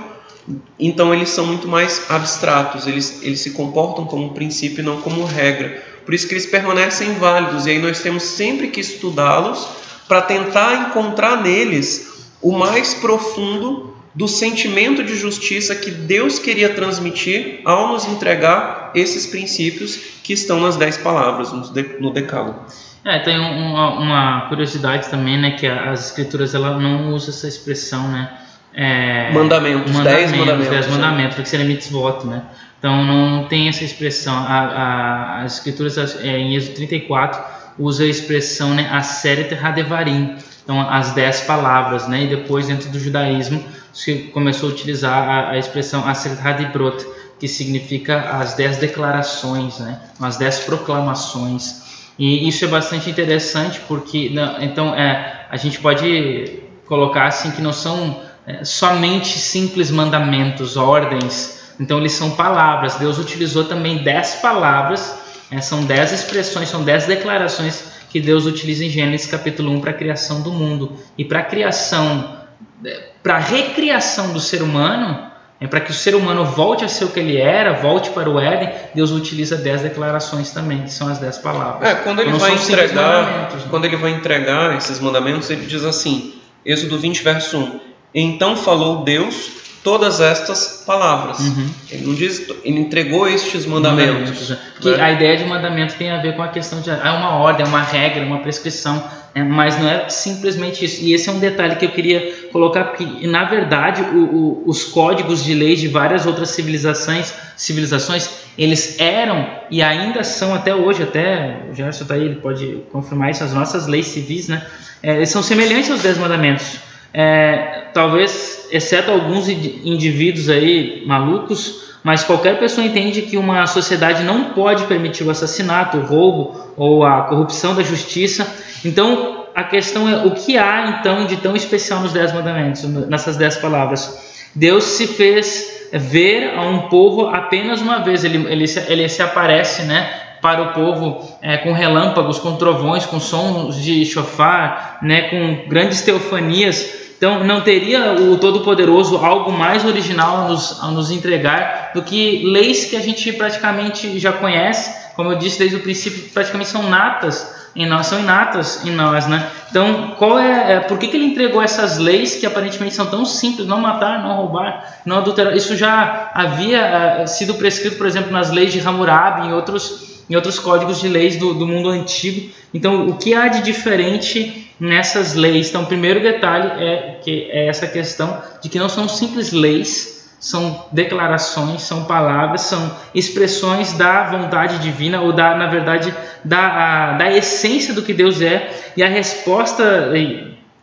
então eles são muito mais abstratos, eles, eles se comportam como princípio e não como regra. Por isso que eles permanecem válidos, e aí nós temos sempre que estudá-los para tentar encontrar neles o mais profundo do sentimento de justiça que Deus queria transmitir ao nos entregar esses princípios que estão nas dez palavras no decálogo. É, tem uma, uma, curiosidade também, né, que as escrituras ela não usa essa expressão, né, é, mandamentos, mandamentos, dez mandamentos, dez mandamentos, porque seria mitzvot, né, então não tem essa expressão. A, a, as escrituras é, em Êxodo 34 usa a expressão, né, aseret hadevarim, então as dez palavras, né, e depois dentro do judaísmo se começou a utilizar a, a expressão Aseret Hadibrot, que significa as dez declarações, né? as dez proclamações. E isso é bastante interessante porque, então, é, a gente pode colocar assim que não são é, somente simples mandamentos, ordens. Então, eles são palavras. Deus utilizou também dez palavras É, são dez expressões, são dez declarações que Deus utiliza em Gênesis capítulo 1 para a criação do mundo. E para a criação, é, para a recriação do ser humano, é para que o ser humano volte a ser o que ele era, volte para o Éden, Deus utiliza dez declarações também, que são as dez palavras. É, quando ele vai entregar, né? quando ele vai entregar esses mandamentos, ele diz assim, Êxodo 20, verso 1: Então falou Deus todas estas palavras. Uhum. Ele não diz, ele entregou estes mandamentos. mandamentos né? Porque né? a ideia de mandamento tem a ver com a questão de é uma ordem, é uma regra, uma prescrição, né? mas não é simplesmente isso. E esse é um detalhe que eu queria colocar, porque na verdade o, o, os códigos de leis de várias outras civilizações, civilizações, eles eram e ainda são até hoje, até o Gerson está aí, ele pode confirmar isso, as nossas leis civis, né? É, são semelhantes aos dez mandamentos é, talvez, exceto alguns indivíduos aí malucos, mas qualquer pessoa entende que uma sociedade não pode permitir o assassinato, o roubo ou a corrupção da justiça. Então, a questão é o que há então de tão especial nos Dez Mandamentos, nessas dez palavras? Deus se fez ver a um povo apenas uma vez, ele, ele, se, ele se aparece, né? para o povo é, com relâmpagos, com trovões, com sons de chofar, né, com grandes teofanias. Então, não teria o Todo-Poderoso algo mais original a nos, a nos entregar do que leis que a gente praticamente já conhece, como eu disse desde o princípio, praticamente são natas em nós, são inatas em nós, né? Então, qual é, é, por que, que ele entregou essas leis que aparentemente são tão simples, não matar, não roubar, não adulterar? Isso já havia uh, sido prescrito, por exemplo, nas leis de Hammurabi e outros em outros códigos de leis do, do mundo antigo. Então, o que há de diferente nessas leis? Então, o primeiro detalhe é que é essa questão de que não são simples leis, são declarações, são palavras, são expressões da vontade divina ou da, na verdade, da, a, da essência do que Deus é. E a resposta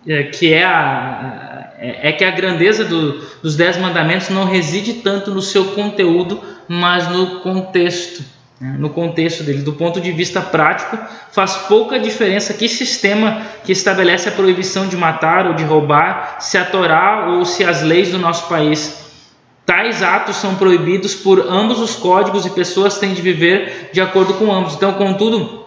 é, que é a, é, é que a grandeza do, dos dez mandamentos não reside tanto no seu conteúdo, mas no contexto no contexto dele, do ponto de vista prático, faz pouca diferença que sistema que estabelece a proibição de matar ou de roubar, se a Torá ou se as leis do nosso país. Tais atos são proibidos por ambos os códigos e pessoas têm de viver de acordo com ambos. Então, contudo,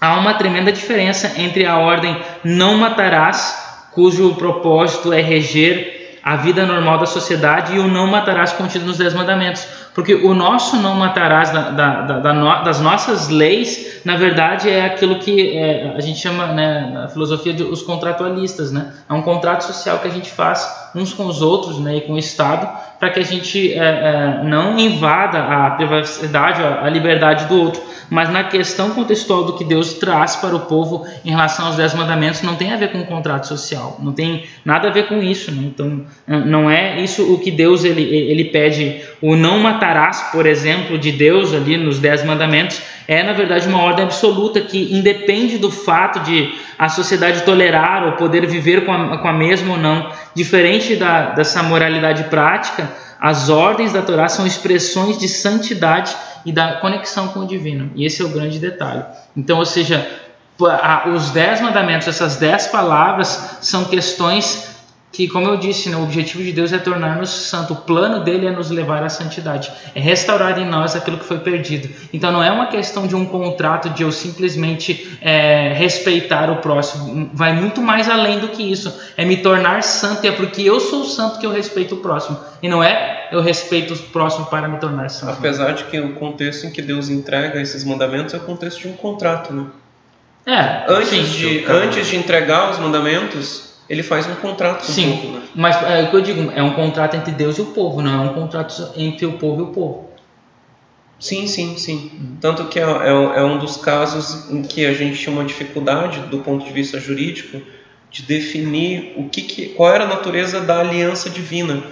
há uma tremenda diferença entre a ordem não matarás, cujo propósito é reger a vida normal da sociedade, e o não matarás contido nos Dez Mandamentos porque o nosso não matarás da, da, da, das nossas leis, na verdade, é aquilo que é, a gente chama né, na filosofia de os contratualistas. Né? É um contrato social que a gente faz uns com os outros né, e com o Estado para que a gente é, é, não invada a privacidade, a, liberdade do outro. Mas na questão contextual do que Deus traz para o povo em relação aos dez mandamentos, não tem a ver com o contrato social, não tem nada a ver com isso. Né? Então, não é isso o que Deus ele, ele pede, o não matarás, por exemplo, de Deus ali nos dez mandamentos, é na verdade uma ordem absoluta que independe do fato de a sociedade tolerar ou poder viver com a, com a mesma ou não, diferente da, dessa moralidade prática, as ordens da Torá são expressões de santidade e da conexão com o divino. E esse é o grande detalhe. Então, ou seja, os dez mandamentos, essas dez palavras, são questões que, como eu disse, né, o objetivo de Deus é tornar-nos santo. O plano dele é nos levar à santidade, é restaurar em nós aquilo que foi perdido. Então não é uma questão de um contrato de eu simplesmente é, respeitar o próximo. Vai muito mais além do que isso. É me tornar santo. E é porque eu sou santo que eu respeito o próximo. E não é eu respeito o próximo para me tornar santo. Apesar de que o contexto em que Deus entrega esses mandamentos é o contexto de um contrato, né? É. Antes, sim, de, antes de entregar os mandamentos ele faz um contrato com Sim, o povo. Né? Mas é o que eu digo, é um contrato entre Deus e o povo, não é um contrato entre o povo e o povo. Sim, sim, sim. Hum. Tanto que é, é, é, um dos casos em que a gente tinha uma dificuldade, do ponto de vista jurídico, de definir o que, que qual era a natureza da aliança divina,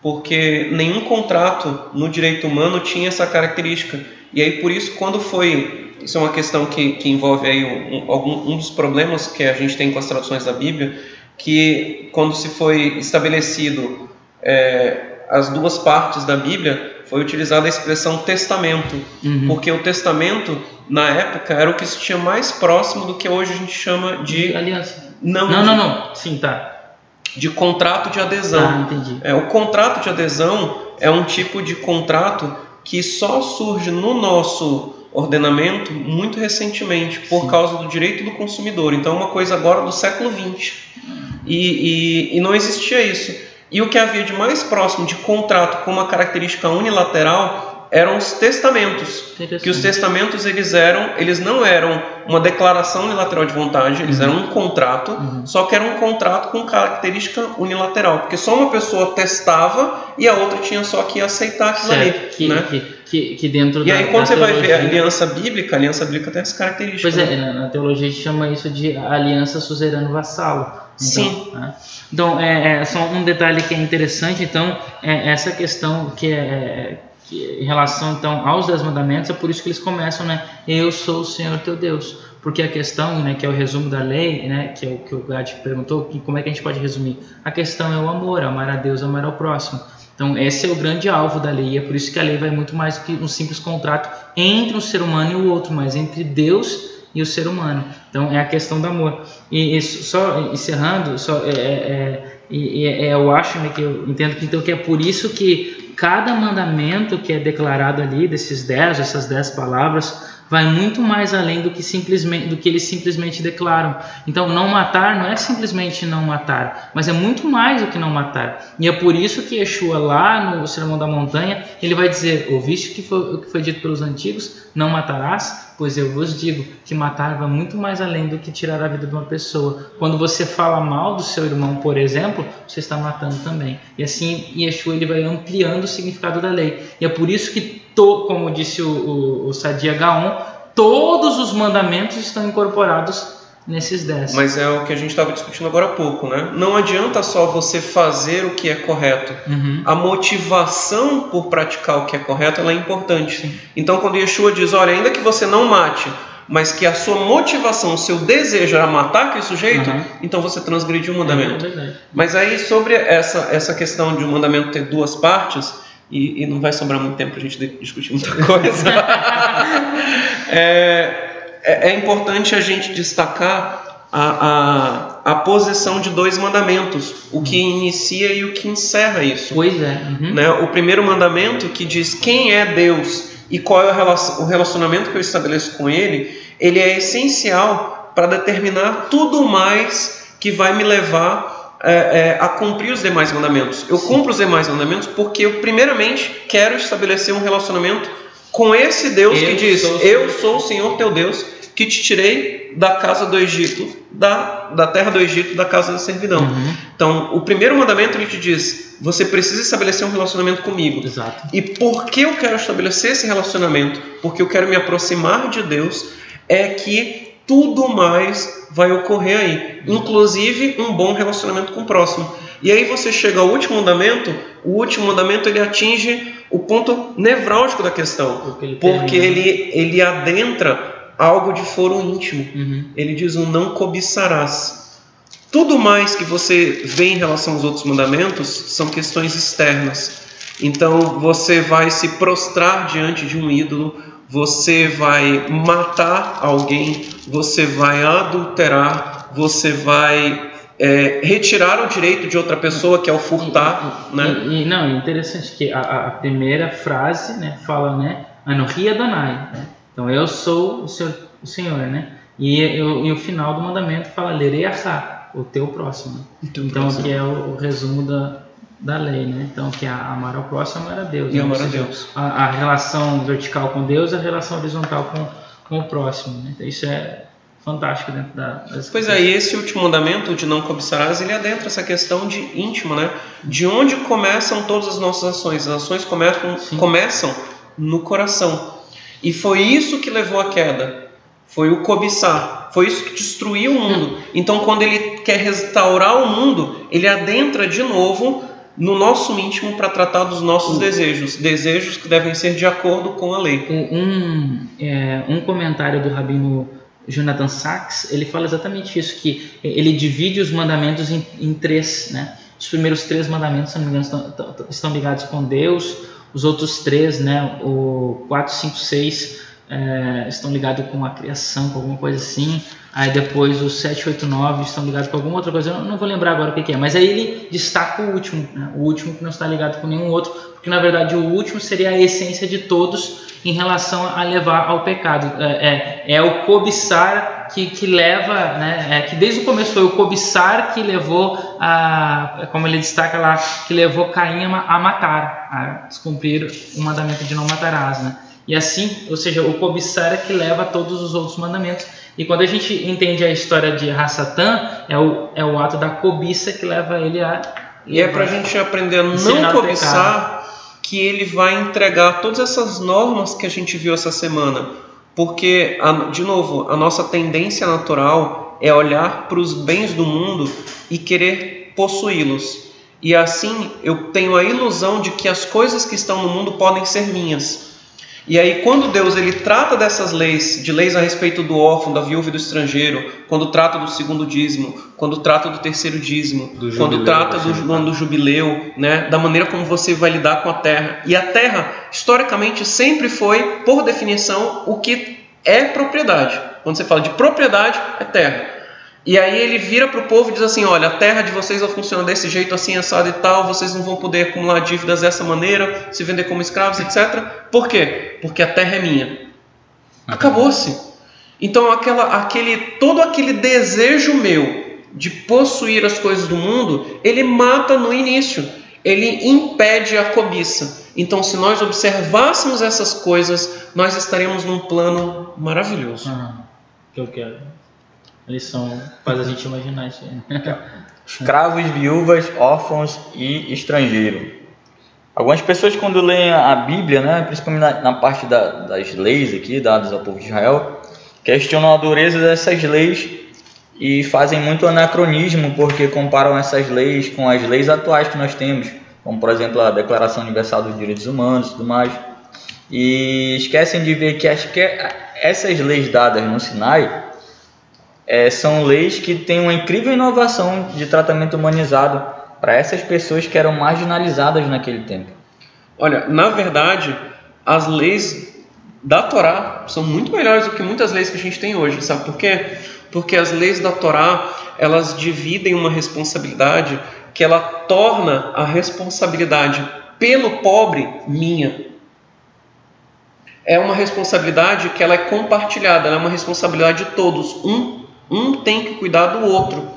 porque nenhum contrato no direito humano tinha essa característica. E aí por isso quando foi isso é uma questão que, que envolve aí um, algum, um dos problemas que a gente tem com as traduções da Bíblia que quando se foi estabelecido é, as duas partes da Bíblia, foi utilizada a expressão testamento, uhum. porque o testamento na época era o que se tinha mais próximo do que hoje a gente chama de, de aliança. Não, não, não, não. Sim, tá. De contrato de adesão. Ah, entendi. É, o contrato de adesão é um tipo de contrato que só surge no nosso ordenamento muito recentemente, por Sim. causa do direito do consumidor. Então, é uma coisa agora do século XX. E, e, e não existia isso. E o que havia de mais próximo de contrato com uma característica unilateral eram os testamentos. Que os testamentos eles eram, eles não eram uma declaração unilateral de vontade, eles uhum. eram um contrato, uhum. só que era um contrato com característica unilateral, porque só uma pessoa testava e a outra tinha só que aceitar aquilo certo. ali, que, né? Que, que, que dentro e da, aí quando você teologia... vai ver a aliança bíblica, a aliança bíblica tem essa característica. Pois é, né? na, teologia a gente chama isso de aliança suzerano vassalo. Então, Sim. Né? Então, é, é, só um detalhe que é interessante, então, é essa questão que é, em relação então aos dez mandamentos, é por isso que eles começam, né? Eu sou o Senhor teu Deus. Porque a questão, né, que é o resumo da lei, né, que é o que o Gad perguntou, que como é que a gente pode resumir? A questão é o amor, amar a Deus, amar ao próximo. Então, esse é o grande alvo da lei, e é por isso que a lei vai muito mais do que um simples contrato entre um ser humano e o outro, mas entre Deus e o ser humano. Então, é a questão do amor. E, e só encerrando, só, é, é, é, é, eu acho né, que eu entendo que, então, que é por isso que cada mandamento que é declarado ali, desses dez, essas dez palavras, vai muito mais além do que simplesmente do que eles simplesmente declaram. Então, não matar não é simplesmente não matar, mas é muito mais do que não matar. E é por isso que Yeshua lá no Sermão da Montanha, ele vai dizer: "Ouviste que foi, o que foi dito pelos antigos? Não matarás? Pois eu vos digo que matar vai muito mais além do que tirar a vida de uma pessoa. Quando você fala mal do seu irmão, por exemplo, você está matando também. E assim, Yeshua ele vai ampliando o significado da lei. E é por isso que to, como disse o, o, o Sadia Gaon, todos os mandamentos estão incorporados nesses dez. Mas é o que a gente estava discutindo agora há pouco, né? Não adianta só você fazer o que é correto. Uhum. A motivação por praticar o que é correto é importante. Sim. Então, quando Yeshua diz, olha, ainda que você não mate, mas que a sua motivação, o seu desejo era matar aquele sujeito, uhum. então você transgrediu o mandamento. É mas aí, sobre essa, essa questão de o um mandamento ter duas partes, e, e não vai sobrar muito tempo para a gente discutir muita coisa. é, é, é, importante a gente destacar a, a, a posição de dois mandamentos, o que inicia e o que encerra isso. Pois é. Uhum. Né? O primeiro mandamento que diz quem é Deus e qual é o relacionamento que eu estabeleço com Ele, ele é essencial para determinar tudo mais que vai me levar é, é, a cumprir os demais mandamentos. Eu Sim. cumpro os demais mandamentos porque eu, primeiramente, quero estabelecer um relacionamento com esse Deus eu que diz: sou Eu sou o Senhor teu Deus que te tirei da casa do Egito, da, da terra do Egito, da casa da servidão. Uhum. Então, o primeiro mandamento ele te diz: você precisa estabelecer um relacionamento comigo. Exato. E por que eu quero estabelecer esse relacionamento? Porque eu quero me aproximar de Deus. É que tudo mais vai ocorrer aí, inclusive um bom relacionamento com o próximo. E aí você chega ao último mandamento, o último mandamento ele atinge o ponto nevrálgico da questão, porque ele, porque ele, ele adentra algo de foro íntimo. Uhum. Ele diz o não cobiçarás. Tudo mais que você vê em relação aos outros mandamentos são questões externas. Então você vai se prostrar diante de um ídolo, você vai matar alguém, você vai adulterar, você vai é, retirar o direito de outra pessoa, que é o furtar. E, né? e, e não, interessante que a, a, primeira frase né, fala, né? Anohi Adonai. Né? Então, eu sou o Senhor, o senhor né? E, eu, e o final do mandamento fala Lerei o teu próximo. Então, próximo. que é o, o resumo da, da lei, né? Então, que é amar ao próximo era Deus. E né? amar a Deus. A, a, relação vertical com Deus, a relação horizontal com, com o próximo. Né? Então, isso é fantástico dentro da. Pois é, e esse último mandamento de não cobiçarás, ele adentra essa questão de íntimo, né? De onde começam todas as nossas ações? As ações começam, começam no coração. E foi isso que levou à queda. Foi o cobiçar. Foi isso que destruiu o mundo. Então, quando ele quer restaurar o mundo, ele adentra de novo no nosso íntimo para tratar dos nossos um, desejos, desejos que devem ser de acordo com a lei. Um, é, um comentário do rabino Jonathan Sachs, ele fala exatamente isso, que ele divide os mandamentos em, em três, né? Os primeiros três mandamentos, se não me engano, estão, estão ligados com Deus, os outros três, né, o 4, 5, 6, é, estão ligados com a criação, com alguma coisa assim. Aí depois os 7, 8, 9 estão ligados com alguma outra coisa. Eu não vou lembrar agora o que, que é. Mas aí ele destaca o último. Né? O último que não está ligado com nenhum outro. Porque na verdade o último seria a essência de todos em relação a levar ao pecado. É, é, é o cobiçar que, que leva, né, é, que desde o começo foi o cobiçar que levou a, como ele destaca lá, que levou Caim a matar, a descumprir o mandamento de não matarás, né? E assim, ou seja, o cobiçar é que leva a todos os outros mandamentos. E quando a gente entende a história de Hassatan, é o, é o ato da cobiça que leva ele a. E é para a gente aprender a não cobiçar que ele vai entregar todas essas normas que a gente viu essa semana. Porque, de novo, a nossa tendência natural é olhar para os bens do mundo e querer possuí-los. E assim eu tenho a ilusão de que as coisas que estão no mundo podem ser minhas. E aí, quando Deus ele trata dessas leis, de leis a respeito do órfão, da viúva e do estrangeiro, quando trata do segundo dízimo, quando trata do terceiro dízimo, do quando trata do, do, do jubileu, né, da maneira como você vai lidar com a terra. E a terra, historicamente, sempre foi, por definição, o que é propriedade. Quando você fala de propriedade, é terra. E aí ele vira para o povo e diz assim: Olha, a terra de vocês vai funcionar desse jeito, assim, assado e tal, vocês não vão poder acumular dívidas dessa maneira, se vender como escravos, etc. Por quê? Porque a terra é minha. Acabou-se. Então, aquela, aquele, todo aquele desejo meu de possuir as coisas do mundo, ele mata no início, ele impede a cobiça. Então, se nós observássemos essas coisas, nós estaremos num plano maravilhoso. Ah, que eu quero. Eles são. faz a gente imaginar isso aí. Escravos, viúvas, órfãos e estrangeiro. Algumas pessoas, quando leem a Bíblia, né, principalmente na, na parte da, das leis aqui dadas ao povo de Israel, questionam a dureza dessas leis e fazem muito anacronismo porque comparam essas leis com as leis atuais que nós temos, como por exemplo a Declaração Universal dos Direitos Humanos e tudo mais, e esquecem de ver que, as, que essas leis dadas no Sinai é, são leis que têm uma incrível inovação de tratamento humanizado para essas pessoas que eram marginalizadas naquele tempo. Olha, na verdade, as leis da Torá são muito melhores do que muitas leis que a gente tem hoje, sabe por quê? Porque as leis da Torá, elas dividem uma responsabilidade que ela torna a responsabilidade pelo pobre minha. É uma responsabilidade que ela é compartilhada, ela é uma responsabilidade de todos. Um um tem que cuidar do outro.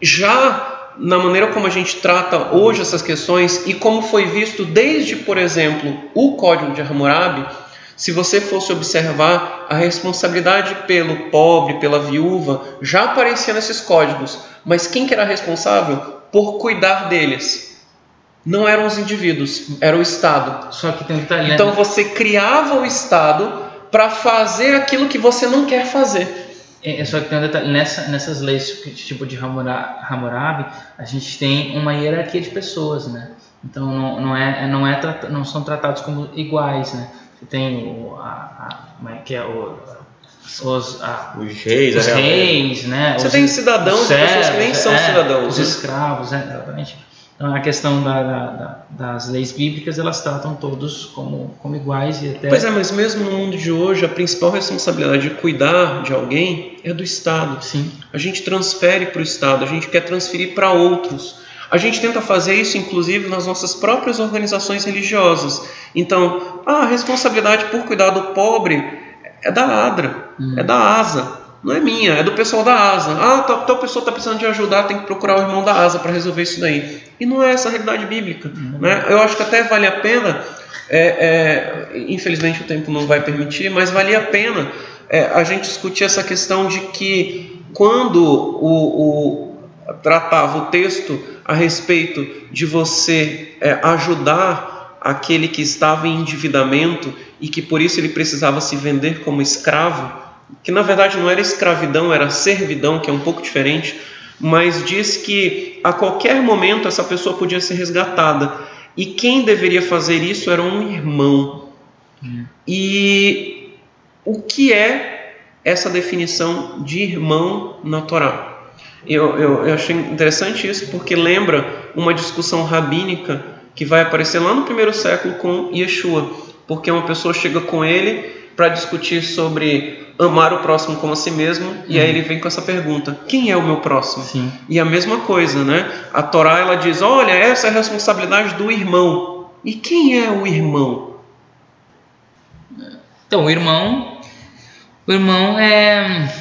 Já na maneira como a gente trata hoje essas questões e como foi visto desde, por exemplo, o Código de Hammurabi, se você fosse observar, a responsabilidade pelo pobre, pela viúva, já aparecia nesses códigos. Mas quem que era responsável por cuidar deles? Não eram os indivíduos, era o Estado. Só que tem que Então você criava o Estado para fazer aquilo que você não quer fazer. É, é, só que tem um detalhe, nessa, nessas leis tipo de Hammurabi, a gente tem uma hierarquia de pessoas, né? Então não, não, é, não, é, não são tratados como iguais, né? Você tem o, a, a, como é que é o, os, a, os reis, os reis, né? Você os, tem cidadãos, pessoas que nem são é, cidadãos. Os né? escravos, é, exatamente. Então, a questão da, da, das leis bíblicas, elas tratam todos como, como iguais e até... Pois é, mas mesmo no mundo de hoje, a principal responsabilidade de cuidar de alguém é do Estado. Sim. A gente transfere para o Estado, a gente quer transferir para outros. A gente tenta fazer isso, inclusive, nas nossas próprias organizações religiosas. Então, a responsabilidade por cuidar do pobre é da ADRA, hum. é da ASA não é minha, é do pessoal da ASA. Ah, tal, tal pessoa está precisando de ajudar, tem que procurar o irmão da ASA para resolver isso daí. E não é essa a realidade bíblica. Uhum. Né? Eu acho que até vale a pena, é, é, infelizmente o tempo não vai permitir, mas valia a pena é, a gente discutir essa questão de que quando o, o tratava o texto a respeito de você é, ajudar aquele que estava em endividamento e que por isso ele precisava se vender como escravo, que na verdade não era escravidão, era servidão, que é um pouco diferente, mas diz que a qualquer momento essa pessoa podia ser resgatada. E quem deveria fazer isso era um irmão. Hum. E o que é essa definição de irmão na Torá? Eu, eu, eu achei interessante isso porque lembra uma discussão rabínica que vai aparecer lá no primeiro século com Yeshua, porque uma pessoa chega com ele para discutir sobre amar o próximo como a si mesmo, uhum. e aí ele vem com essa pergunta: quem é o meu próximo? Sim. E a mesma coisa, né? A Torá ela diz: olha, essa é a responsabilidade do irmão. E quem é o irmão? Então, o irmão, o irmão é,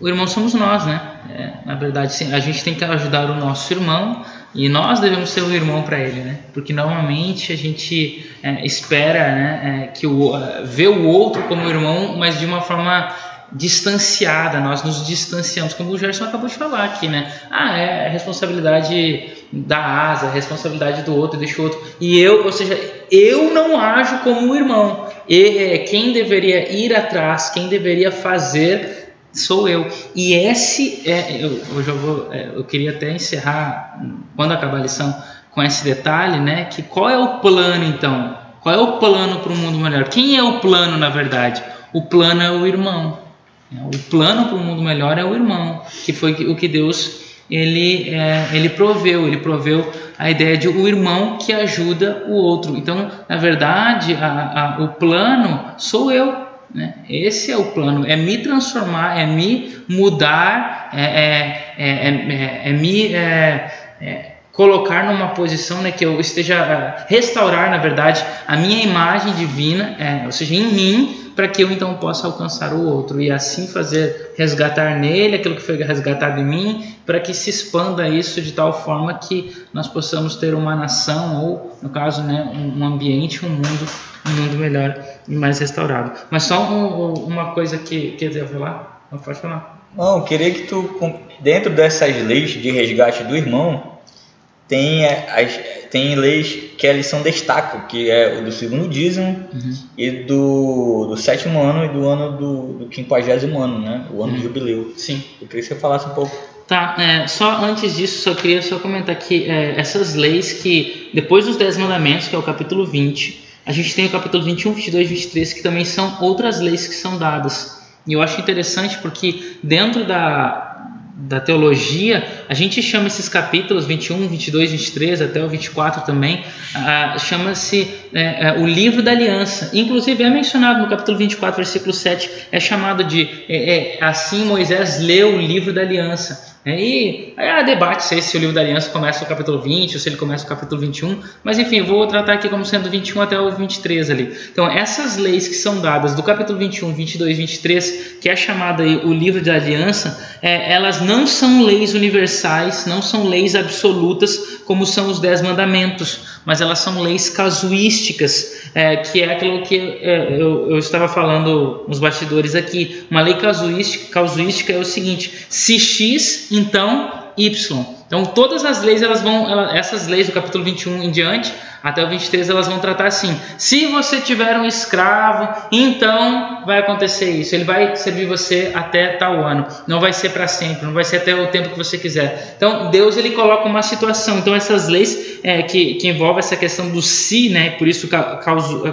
o irmão somos nós, né? É, na verdade, sim, a gente tem que ajudar o nosso irmão e nós devemos ser o irmão para ele, né? Porque normalmente a gente é, espera, né, é, que o vê o outro como irmão, mas de uma forma distanciada, nós nos distanciamos, como o Gerson acabou de falar aqui, né? Ah, é responsabilidade da asa, responsabilidade do outro, deixa o outro. E eu, ou seja, eu não ajo como um irmão. E é, quem deveria ir atrás, quem deveria fazer sou eu. E esse é, eu, eu já vou, é, eu queria até encerrar quando acabar a lição com esse detalhe, né? Que qual é o plano então? Qual é o plano para um mundo melhor? Quem é o plano na verdade? O plano é o irmão. O plano para um mundo melhor é o irmão, que foi o que Deus ele, é, ele proveu, ele proveu a ideia de o irmão que ajuda o outro. Então, na verdade, a, a, o plano sou eu. Né? Esse é o plano, é me transformar, é me mudar, é, é, é, é me colocar numa posição né, que eu esteja restaurar, na verdade, a minha imagem divina, ou seja, em mim, para que eu então possa alcançar o outro e assim fazer resgatar nele aquilo que foi resgatado em mim, para que se expanda isso de tal forma que nós possamos ter uma nação ou, no caso, né, um ambiente, um mundo, um mundo melhor e mais restaurado. Mas só um, uma coisa que quer dizer falar, não pode falar. Não, eu queria que tu dentro dessas leis de resgate do irmão tem é, as, tem leis que a lição destaca, que é o do segundo dízimo uhum. e do, do sétimo ano e do ano do, do quinquagésimo ano, né? O ano uhum. do jubileu. Sim. Eu queria que você falasse um pouco. Tá, é, só antes disso, só queria só comentar que é, essas leis que, depois dos Dez Mandamentos, que é o capítulo 20, a gente tem o capítulo 21, 22 e 23, que também são outras leis que são dadas. E eu acho interessante porque dentro da, da teologia, a gente chama esses capítulos 21, 22, 23 até o 24 também, ah, chama-se é, é, o livro da aliança. Inclusive é mencionado no capítulo 24, versículo 7, é chamado de é, é assim Moisés leu o livro da aliança. E aí há debate se o livro da aliança começa no capítulo 20 ou se ele começa no capítulo 21, mas enfim, vou tratar aqui como sendo 21 até o 23 ali. Então, essas leis que são dadas do capítulo 21, 22 23, que é chamada aí o livro da aliança, é, elas não são leis universais, não são leis absolutas como são os dez mandamentos, mas elas são leis casuísticas, é, que é aquilo que é, eu, eu, estava falando nos bastidores aqui. Uma lei casuística, casuística é o seguinte: se X então Y. Então todas as leis elas vão, essas leis do capítulo 21 em diante até o 23 elas vão tratar assim: se você tiver um escravo, então vai acontecer isso. Ele vai servir você até tal ano. Não vai ser para sempre, não vai ser até o tempo que você quiser. Então Deus ele coloca uma situação. Então essas leis é, que, que envolvem essa questão do si, né? Por isso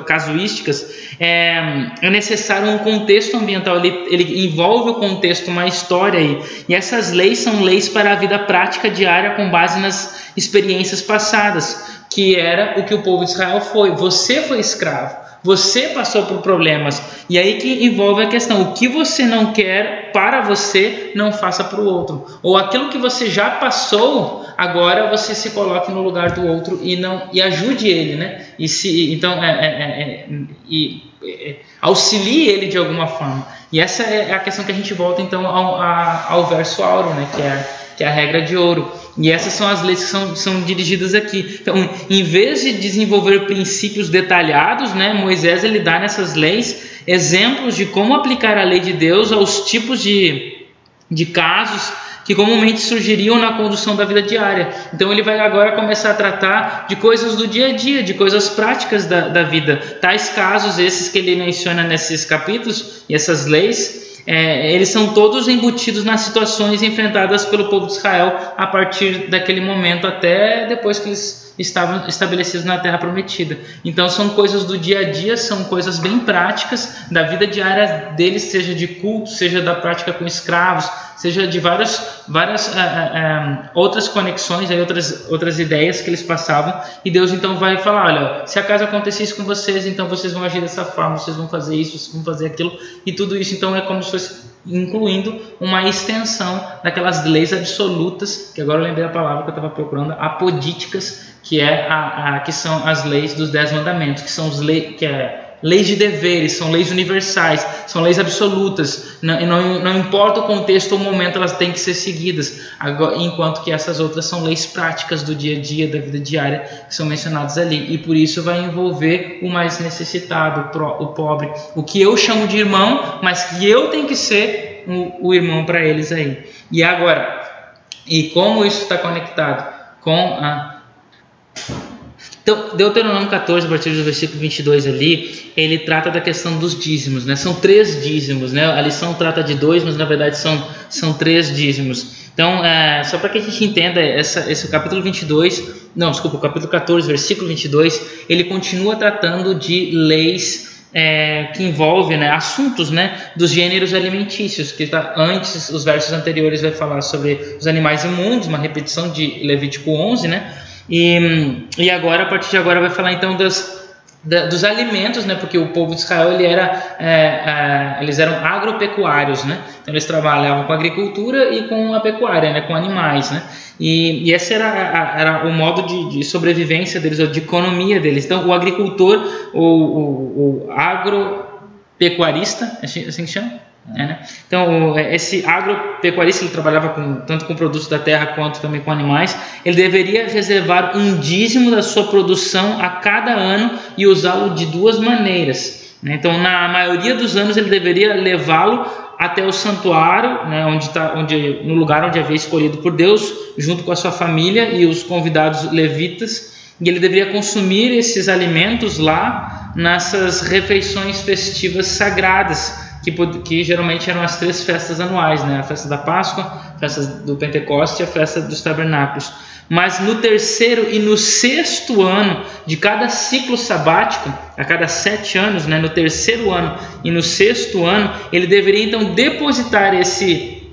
casuísticas, é, é necessário um contexto ambiental. Ele, ele envolve o contexto, uma história aí. E essas leis são leis para a vida prática diária com base nas experiências passadas que era o que o povo de Israel foi. Você foi escravo, você passou por problemas. E aí que envolve a questão: o que você não quer para você, não faça para o outro. Ou aquilo que você já passou, agora você se coloque no lugar do outro e não e ajude ele, né? E se então é, é, é, é e é, auxilie ele de alguma forma. E essa é a questão que a gente volta então ao, ao verso auro, né? Que é que é a regra de ouro. E essas são as leis que são, são dirigidas aqui. Então, em vez de desenvolver princípios detalhados, né, Moisés ele dá nessas leis exemplos de como aplicar a lei de Deus aos tipos de, de casos que comumente surgiriam na condução da vida diária. Então ele vai agora começar a tratar de coisas do dia a dia, de coisas práticas da, da vida. Tais casos, esses que ele menciona nesses capítulos e essas leis, é, eles são todos embutidos nas situações enfrentadas pelo povo de Israel a partir daquele momento até depois que eles estavam estabelecidos na terra prometida. Então são coisas do dia a dia, são coisas bem práticas da vida diária deles, seja de culto, seja da prática com escravos, seja de várias, várias uh, uh, outras conexões, aí, outras, outras ideias que eles passavam. E Deus então vai falar: olha, se acaso acontecesse com vocês, então vocês vão agir dessa forma, vocês vão fazer isso, vocês vão fazer aquilo. E tudo isso então é como se fosse incluindo uma extensão daquelas leis absolutas, que agora eu lembrei a palavra que eu estava procurando, apodíticas, que é a, a, que são as leis dos dez mandamentos, que são os leis que é leis de deveres, são leis universais, são leis absolutas. Não, não, não importa o contexto ou o momento, elas têm que ser seguidas. Agora, enquanto que essas outras são leis práticas do dia a dia, da vida diária, que são mencionadas ali. E por isso vai envolver o mais necessitado, o pobre, o que eu chamo de irmão, mas que eu tenho que ser o, o irmão para eles aí. E agora, e como isso está conectado com a então, Deuteronômio 14, a partir do versículo 22 ali, ele trata da questão dos dízimos, né? São três dízimos, né? A lição trata de dois, mas na verdade são, são três dízimos. Então, é, só para que a gente entenda, essa, esse capítulo 22, não, desculpa, o capítulo 14, versículo 22, ele continua tratando de leis é, que envolvem né, assuntos né, dos gêneros alimentícios, que tá, antes, os versos anteriores vai falar sobre os animais imundos, uma repetição de Levítico 11, né? E, e agora, a partir de agora, vai falar então das, da, dos alimentos, né? Porque o povo de Israel ele era, é, é, eles eram agropecuários, né? Então eles trabalhavam com a agricultura e com a pecuária, né? Com animais, né? E, e esse era, era o modo de, de, sobrevivência deles, ou de economia deles. Então o agricultor, o, o, o agropecuarista, é assim que chama? É, né? Então, esse agropecuarista, ele trabalhava com, tanto com produtos da terra quanto também com animais, ele deveria reservar um dízimo da sua produção a cada ano e usá-lo de duas maneiras. Né? Então, na maioria dos anos, ele deveria levá-lo até o santuário, né, onde tá, onde, no lugar onde havia escolhido por Deus, junto com a sua família e os convidados levitas, e ele deveria consumir esses alimentos lá nessas refeições festivas sagradas que, que geralmente eram as três festas anuais, né? a festa da Páscoa, a festa do Pentecoste e a festa dos Tabernáculos. Mas no terceiro e no sexto ano de cada ciclo sabático, a cada sete anos, né? no terceiro ano e no sexto ano, ele deveria então depositar esse,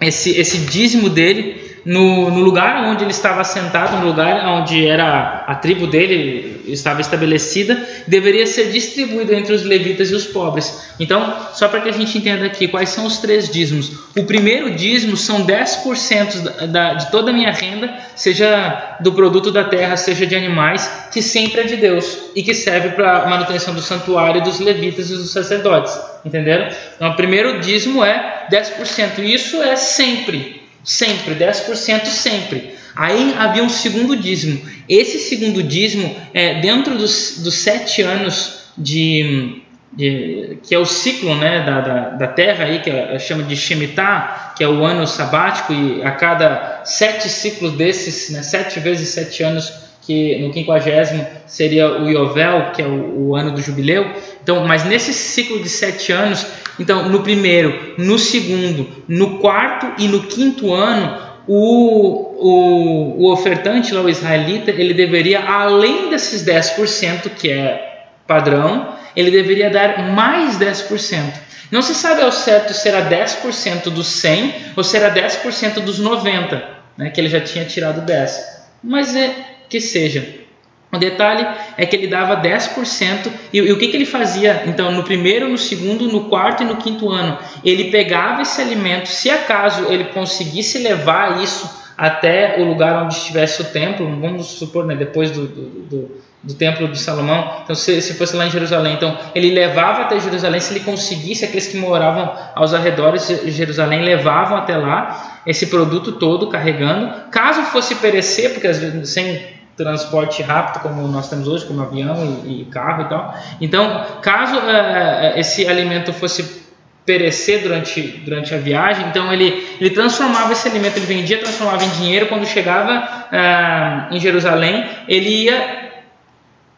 esse, esse dízimo dele no, no, lugar onde ele estava sentado, no lugar onde era a tribo dele estava estabelecida, deveria ser distribuído entre os levitas e os pobres. Então, só para que a gente entenda aqui quais são os três dízimos. O primeiro dízimo são 10% da, da, de toda a minha renda, seja do produto da terra, seja de animais, que sempre é de Deus e que serve para a manutenção do santuário dos levitas e dos sacerdotes. Entenderam? Então, o primeiro dízimo é 10%. E isso é sempre Sempre, 10% sempre. Aí havia um segundo dízimo. Esse segundo dízimo, é, dentro dos, dos sete anos de, de, que é o ciclo né, da, da, da terra, aí, que é, chama de Shemitah, que é o ano sabático, e a cada sete ciclos desses, né, sete vezes sete anos, que no quinquagésimo seria o Yovel, que é o, o, ano do jubileu. Então, mas nesse ciclo de sete anos, então no primeiro, no segundo, no quarto e no quinto ano, o, o, o ofertante, lá, o israelita, ele deveria, além desses 10%, que é padrão, ele deveria dar mais 10%. Não se sabe ao certo se era 10% dos 100 ou se era 10% dos 90, né, que ele já tinha tirado 10. Mas é, que seja. O detalhe é que ele dava 10%, e, e o que, que ele fazia? Então, no primeiro, no segundo, no quarto e no quinto ano, ele pegava esse alimento, se acaso ele conseguisse levar isso até o lugar onde estivesse o templo, vamos supor, né, depois do, do, do, do templo de Salomão, então se, se, fosse lá em Jerusalém, então ele levava até Jerusalém, se ele conseguisse, aqueles que moravam aos arredores de Jerusalém levavam até lá esse produto todo carregando, caso fosse perecer, porque às vezes sem transporte rápido como nós temos hoje, como avião e, e carro e tal. Então, caso uh, esse alimento fosse perecer durante, durante a viagem, então ele, ele transformava esse alimento, ele vendia, transformava em dinheiro. Quando chegava uh, em Jerusalém, ele ia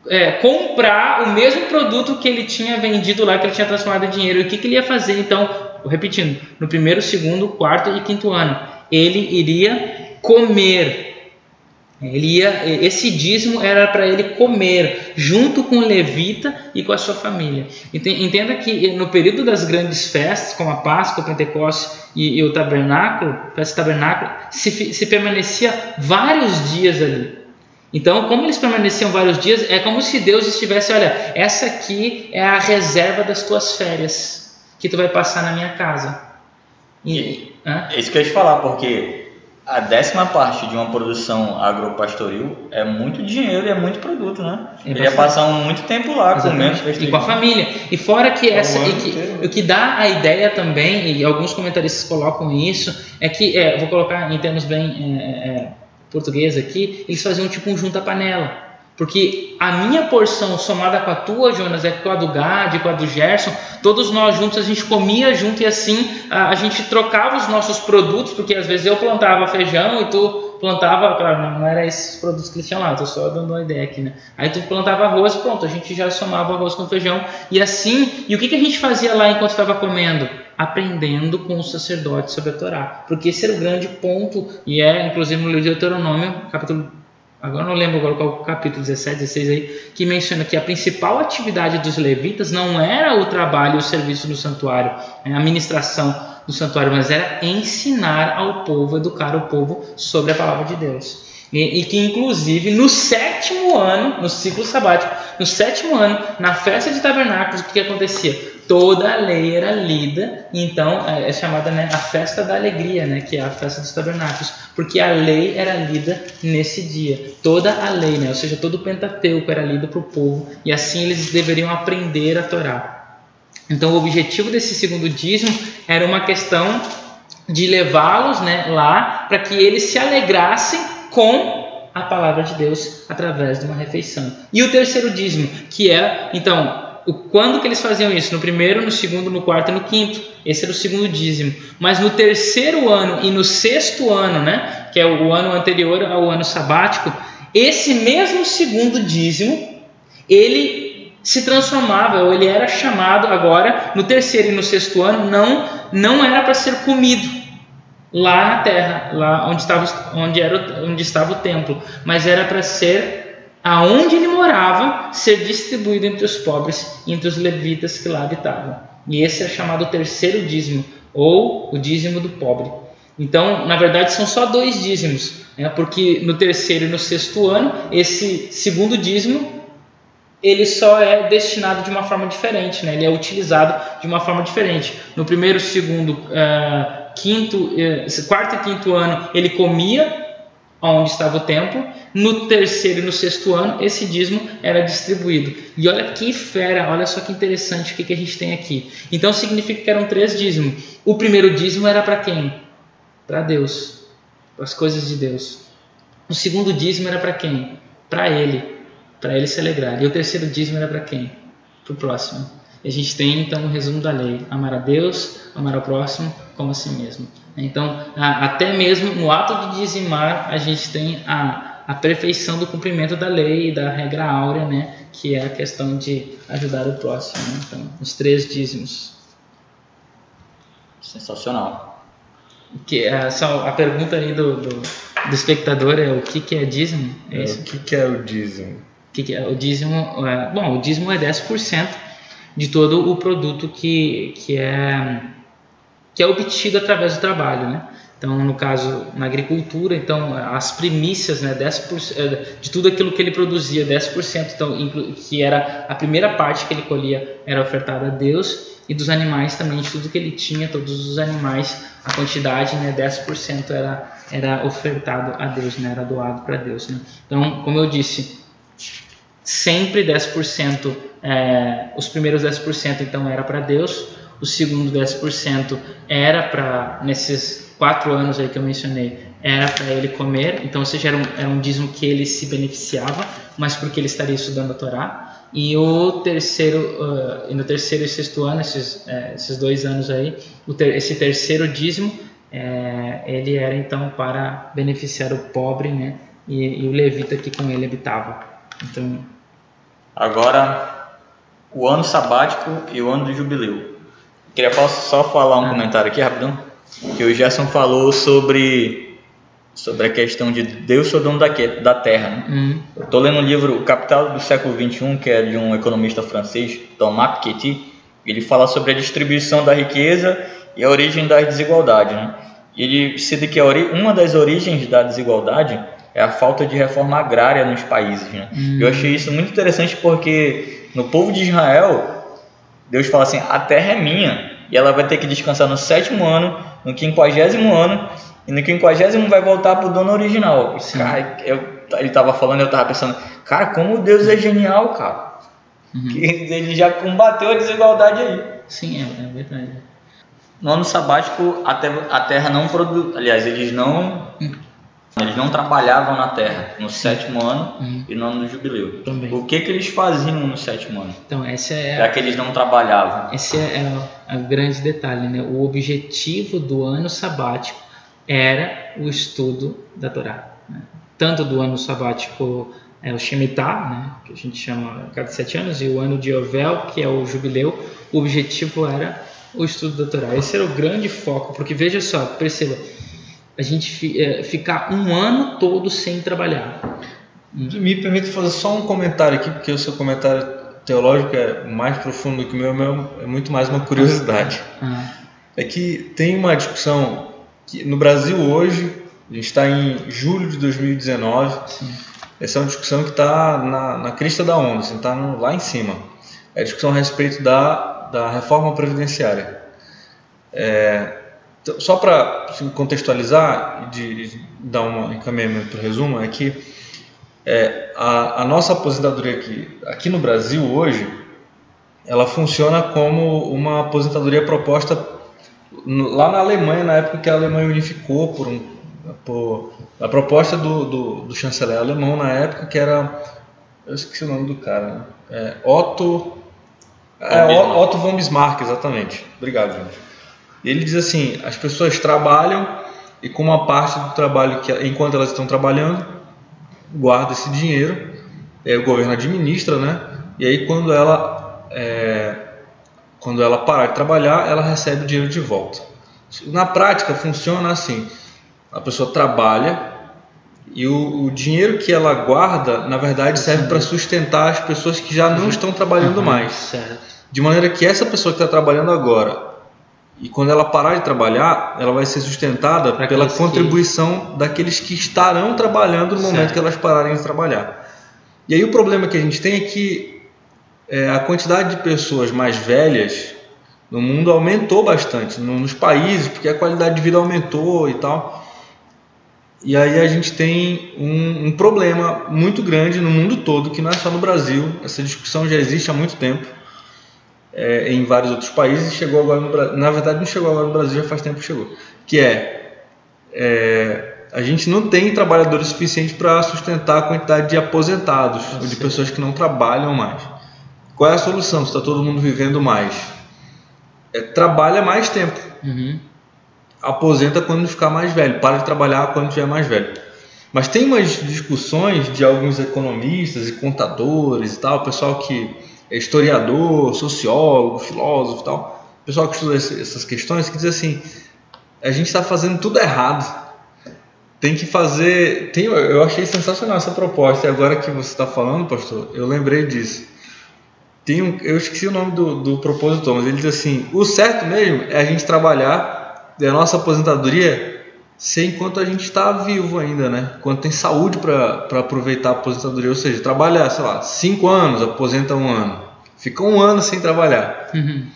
é, comprar o mesmo produto que ele tinha vendido lá, que ele tinha transformado em dinheiro. E o que, que ele ia fazer então? Repetindo, no primeiro, segundo, quarto e quinto ano, ele iria comer Ele ia, esse dízimo era para ele comer junto com o levita e com a sua família. Entenda que no período das grandes festas, como a Páscoa, o Pentecostes e, e o Tabernáculo, festa Tabernáculo, se, se permanecia vários dias ali. Então, como eles permaneciam vários dias, é como se Deus estivesse, olha, essa aqui é a reserva das tuas férias que tu vai passar na minha casa. E, e, é isso que eu ia te falar, porque a décima parte de uma produção agropastoril é muito dinheiro e é muito produto, né? É Ele ia passar muito tempo lá Exatamente. comendo. E com a família. E fora que essa. E que, o que dá a ideia também, e alguns comentaristas colocam isso, é que, é, vou colocar em termos bem é, é, português aqui, eles faziam tipo um junta-panela. Porque a minha porção somada com a tua, Jonas, é com a do Gad, com a do Gerson, todos nós juntos a gente comia junto e assim a, a gente trocava os nossos produtos, porque às vezes eu plantava feijão e tu plantava, claro, não, não era esses produtos que eles tinham lá, estou só dando uma ideia aqui, né? Aí tu plantava arroz pronto, a gente já somava arroz com feijão e assim, e o que, que a gente fazia lá enquanto estava comendo? Aprendendo com os sacerdotes sobre a Torá, porque esse era o grande ponto, e é inclusive no livro de Deuteronômio, capítulo agora não lembro agora qual é o capítulo 17, 16 aí, que menciona que a principal atividade dos levitas não era o trabalho e o serviço no santuário, a administração do santuário, mas era ensinar ao povo, educar o povo sobre a palavra de Deus. E, e, que inclusive no sétimo ano, no ciclo sabático, no sétimo ano, na festa de tabernáculos, o que acontecia? Toda a lei era lida, então é, é chamada né, a festa da alegria, né, que é a festa dos tabernáculos, porque a lei era lida nesse dia. Toda a lei, né, ou seja, todo o Pentateuco era lido para o povo, e assim eles deveriam aprender a Torá. Então, o objetivo desse segundo dízimo era uma questão de levá-los né, lá para que eles se alegrassem com a palavra de Deus através de uma refeição. E o terceiro dízimo, que é, então, o quando que eles faziam isso? No primeiro, no segundo, no quarto e no quinto. Esse era o segundo dízimo. Mas no terceiro ano e no sexto ano, né, que é o ano anterior ao ano sabático, esse mesmo segundo dízimo, ele se transformava, ou ele era chamado agora no terceiro e no sexto ano, não não era para ser comido lá na terra, lá onde estava onde era onde estava o templo, mas era para ser aonde ele morava, ser distribuído entre os pobres e entre os levitas que lá habitavam. E esse é chamado terceiro dízimo, ou o dízimo do pobre. Então, na verdade, são só dois dízimos, né? porque no terceiro e no sexto ano, esse segundo dízimo ele só é destinado de uma forma diferente, né? ele é utilizado de uma forma diferente. No primeiro, segundo, uh, quinto, uh, quarto e quinto ano, ele comia onde estava o templo. No terceiro e no sexto ano, esse dízimo era distribuído. E olha que fera, olha só que interessante o que, que a gente tem aqui. Então significa que eram três dízimos. O primeiro dízimo era para quem? Para Deus, para as coisas de Deus. O segundo dízimo era para quem? Para ele, para ele se alegrar. E o terceiro dízimo era para quem? Para o próximo. E a gente tem então o um resumo da lei: amar a Deus, amar ao próximo como a si mesmo. Então, até mesmo no ato de dizimar, a gente tem a, a perfeição do cumprimento da lei e da regra áurea, né? que é a questão de ajudar o próximo. Né? Então, os três dízimos. Sensacional. Que, a, é, só a pergunta aí do, do, do, espectador é o que, que é dízimo? É, é o que, que é o dízimo? O que, que é? O dízimo, é, bom, o dízimo é 10% de todo o produto que, que é que é obtido através do trabalho, né? Então, no caso, na agricultura, então, as primícias, né, 10%, é, de tudo aquilo que ele produzia, 10%, então, que era a primeira parte que ele colhia, era ofertada a Deus, e dos animais também, de tudo que ele tinha, todos os animais, a quantidade, né, 10% era, era ofertado a Deus, né, era doado para Deus. Né? Então, como eu disse, sempre 10%, é, os primeiros 10% então era para Deus, o segundo 10% era para, nesses quatro anos aí que eu mencionei, era para ele comer, então ou seja, era um, era um dízimo que ele se beneficiava, mas porque ele estaria estudando a Torá. E o terceiro, uh, e no terceiro e sexto ano, esses, é, esses dois anos aí, ter, esse terceiro dízimo, é, ele era então para beneficiar o pobre, né, e, e o levita que com ele habitava. Então, agora o ano sabático e o ano do jubileu. Queria só falar um ah. comentário aqui rapidão. Que o Gerson falou sobre sobre a questão de Deus ser o dono da, da terra. Né? Uhum. Eu estou lendo um livro, O Capital do Século XXI, que é de um economista francês, Thomas Piketty. Ele fala sobre a distribuição da riqueza e a origem das desigualdades. Né? Ele cita que uma das origens da desigualdade é a falta de reforma agrária nos países. Né? Uhum. Eu achei isso muito interessante porque no povo de Israel, Deus fala assim: a terra é minha e ela vai ter que descansar no sétimo ano, no quinquagésimo ano e no quinquagésimo vai voltar para o dono original. Cara, eu, ele estava falando, eu estava pensando, cara, como Deus é genial, cara. Uhum. Que ele já combateu a desigualdade aí. Sim, é, é verdade. No ano sabático, a terra, a terra não produz. Aliás, eles não. Eles não trabalhavam na terra no sétimo ano uhum. e no ano do jubileu. Também. O que, que eles faziam no sétimo ano? Então, essa é. Já que eles não trabalhavam. Esse é, é o grande detalhe, né? O objetivo do ano sabático era o estudo da Torá. Né? Tanto do ano sabático é o Shemitah, né? que a gente chama a cada sete anos, e o ano de Yovel, que é o jubileu, o objetivo era o estudo da Torá. Esse era o grande foco, porque veja só, perceba, a gente é, ficar um ano todo sem trabalhar. Me permite fazer só um comentário aqui, porque o seu comentário teológico é mais profundo do que o meu, meu é muito mais uma curiosidade. Ah. É que tem uma discussão que no Brasil hoje, a gente está em julho de 2019, Sim. essa é uma discussão que está na, na crista da onda, está assim, lá em cima. É a discussão a respeito da, da reforma previdenciária. É, só para assim, contextualizar e dar um encaminhamento para o resumo, é que é, a, a, nossa aposentadoria aqui, aqui no Brasil hoje, ela funciona como uma aposentadoria proposta lá na Alemanha, na época que a Alemanha unificou por um por a proposta do, do, do chanceler alemão na época que era eu esqueci o nome do cara né? é, Otto é, Otto von Bismarck exatamente. Obrigado gente ele diz assim as pessoas trabalham e com uma parte do trabalho que enquanto elas estão trabalhando guarda esse dinheiro é, o governo administra né e aí quando ela é, quando ela parar de trabalhar, ela recebe o dinheiro de volta. Na prática, funciona assim: a pessoa trabalha e o, o dinheiro que ela guarda, na verdade, serve para sustentar as pessoas que já não estão trabalhando uhum, mais. Certo. De maneira que essa pessoa que está trabalhando agora, e quando ela parar de trabalhar, ela vai ser sustentada pra pela contribuição que... daqueles que estarão trabalhando no momento certo. que elas pararem de trabalhar. E aí o problema que a gente tem é que é, a quantidade de pessoas mais velhas no mundo aumentou bastante nos países, porque a qualidade de vida aumentou e tal. E aí a gente tem um, um, problema muito grande no mundo todo, que não é só no Brasil. Essa discussão já existe há muito tempo é, em vários outros países. Chegou agora no Brasil. Na verdade, não chegou agora no Brasil, já faz tempo que chegou. Que é, é a gente não tem trabalhadores suficientes para sustentar a quantidade de aposentados, ou de pessoas que não trabalham mais. Qual é a solução se está todo mundo vivendo mais? É, trabalha mais tempo. Uhum. Aposenta quando ficar mais velho. Para de trabalhar quando estiver mais velho. Mas tem umas discussões de alguns economistas e contadores e tal, pessoal que historiador, sociólogo, filósofo e tal, pessoal que estuda essas questões que diz assim: a gente está fazendo tudo errado. Tem que fazer. Tem, eu achei sensacional essa proposta. E agora que você está falando, pastor, eu lembrei disso. Tem um, eu esqueci o nome do, do propósito, mas ele diz assim: o certo mesmo é a gente trabalhar da nossa aposentadoria sem enquanto a gente está vivo ainda, né? Quando tem saúde para aproveitar a aposentadoria, ou seja, trabalhar, sei lá, cinco anos, aposenta um ano, fica um ano sem trabalhar. Uhum.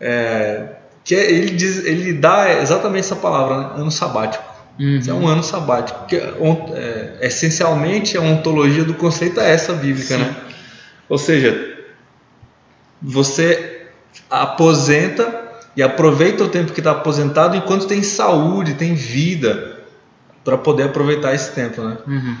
É, que é, ele diz, ele dá exatamente essa palavra, né? ano sabático. Uhum. é um ano sabático, que é, é, essencialmente a ontologia do conceito é essa bíblica, Sim. né? Ou seja, você aposenta e aproveita o tempo que está aposentado enquanto tem saúde, tem vida, para poder aproveitar esse tempo, né? Uhum.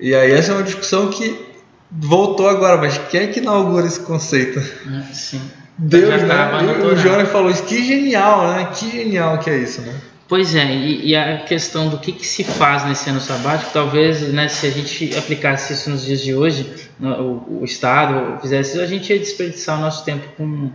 E aí essa é uma discussão que voltou agora, mas quem é que inaugura esse conceito? É, sim. Deus, né? O Jonas falou isso, que genial, né? Que genial que é isso, né? Pois é, e, e, a questão do que, que, se faz nesse ano sabático, talvez, né, se a gente aplicasse isso nos dias de hoje, no, o, o, Estado fizesse isso, a gente ia desperdiçar o nosso tempo com,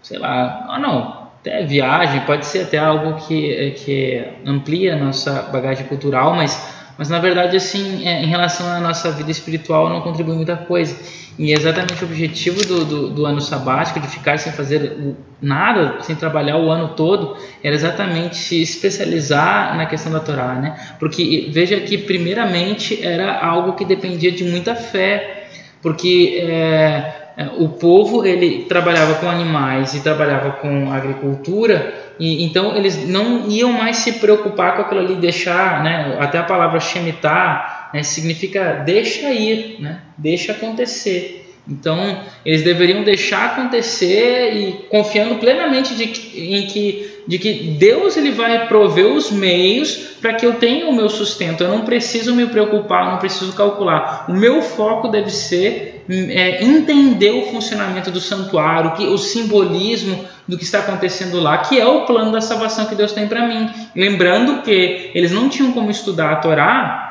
sei lá, ah, não, até viagem, pode ser até algo que, que amplia a nossa bagagem cultural, mas Mas na verdade, assim, é, em relação à nossa vida espiritual, não contribui muita coisa. E é exatamente o objetivo do, do, do, ano sabático, de ficar sem fazer nada, sem trabalhar o ano todo, era exatamente se especializar na questão da Torá, né? Porque veja que, primeiramente, era algo que dependia de muita fé, porque é, o povo ele trabalhava com animais e trabalhava com agricultura e, então eles não iam mais se preocupar com aquilo ali, deixar, né? Até a palavra shemitah né, significa deixa ir, né? Deixa acontecer. Então eles deveriam deixar acontecer e confiando plenamente de que, em que de que Deus ele vai prover os meios para que eu tenha o meu sustento. Eu não preciso me preocupar, não preciso calcular. O meu foco deve ser é, entender o funcionamento do santuário, que, o simbolismo do que está acontecendo lá, que é o plano da salvação que Deus tem para mim. Lembrando que eles não tinham como estudar a Torá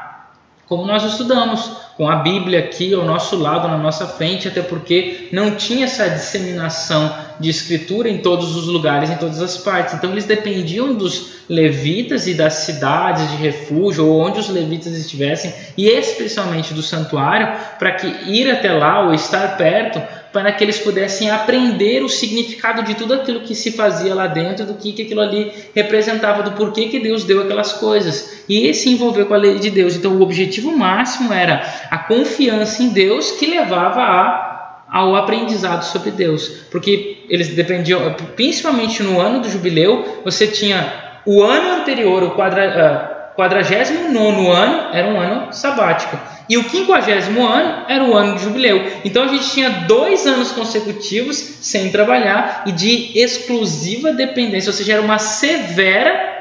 como nós estudamos, com a Bíblia aqui ao nosso lado, na nossa frente, até porque não tinha essa disseminação de escritura em todos os lugares, em todas as partes. Então eles dependiam dos levitas e das cidades de refúgio, ou onde os levitas estivessem, e especialmente do santuário, para que ir até lá ou estar perto para que eles pudessem aprender o significado de tudo aquilo que se fazia lá dentro, do que, que aquilo ali representava, do porquê que Deus deu aquelas coisas, e se envolver com a lei de Deus. Então, o objetivo máximo era a confiança em Deus que levava a, ao aprendizado sobre Deus, porque eles dependiam, principalmente no ano do jubileu, você tinha o ano anterior, o quadra, uh, 49 ano, era um ano sabático. E o quinquagésimo ano era o ano de jubileu. Então a gente tinha dois anos consecutivos sem trabalhar e de exclusiva dependência, ou seja, era uma severa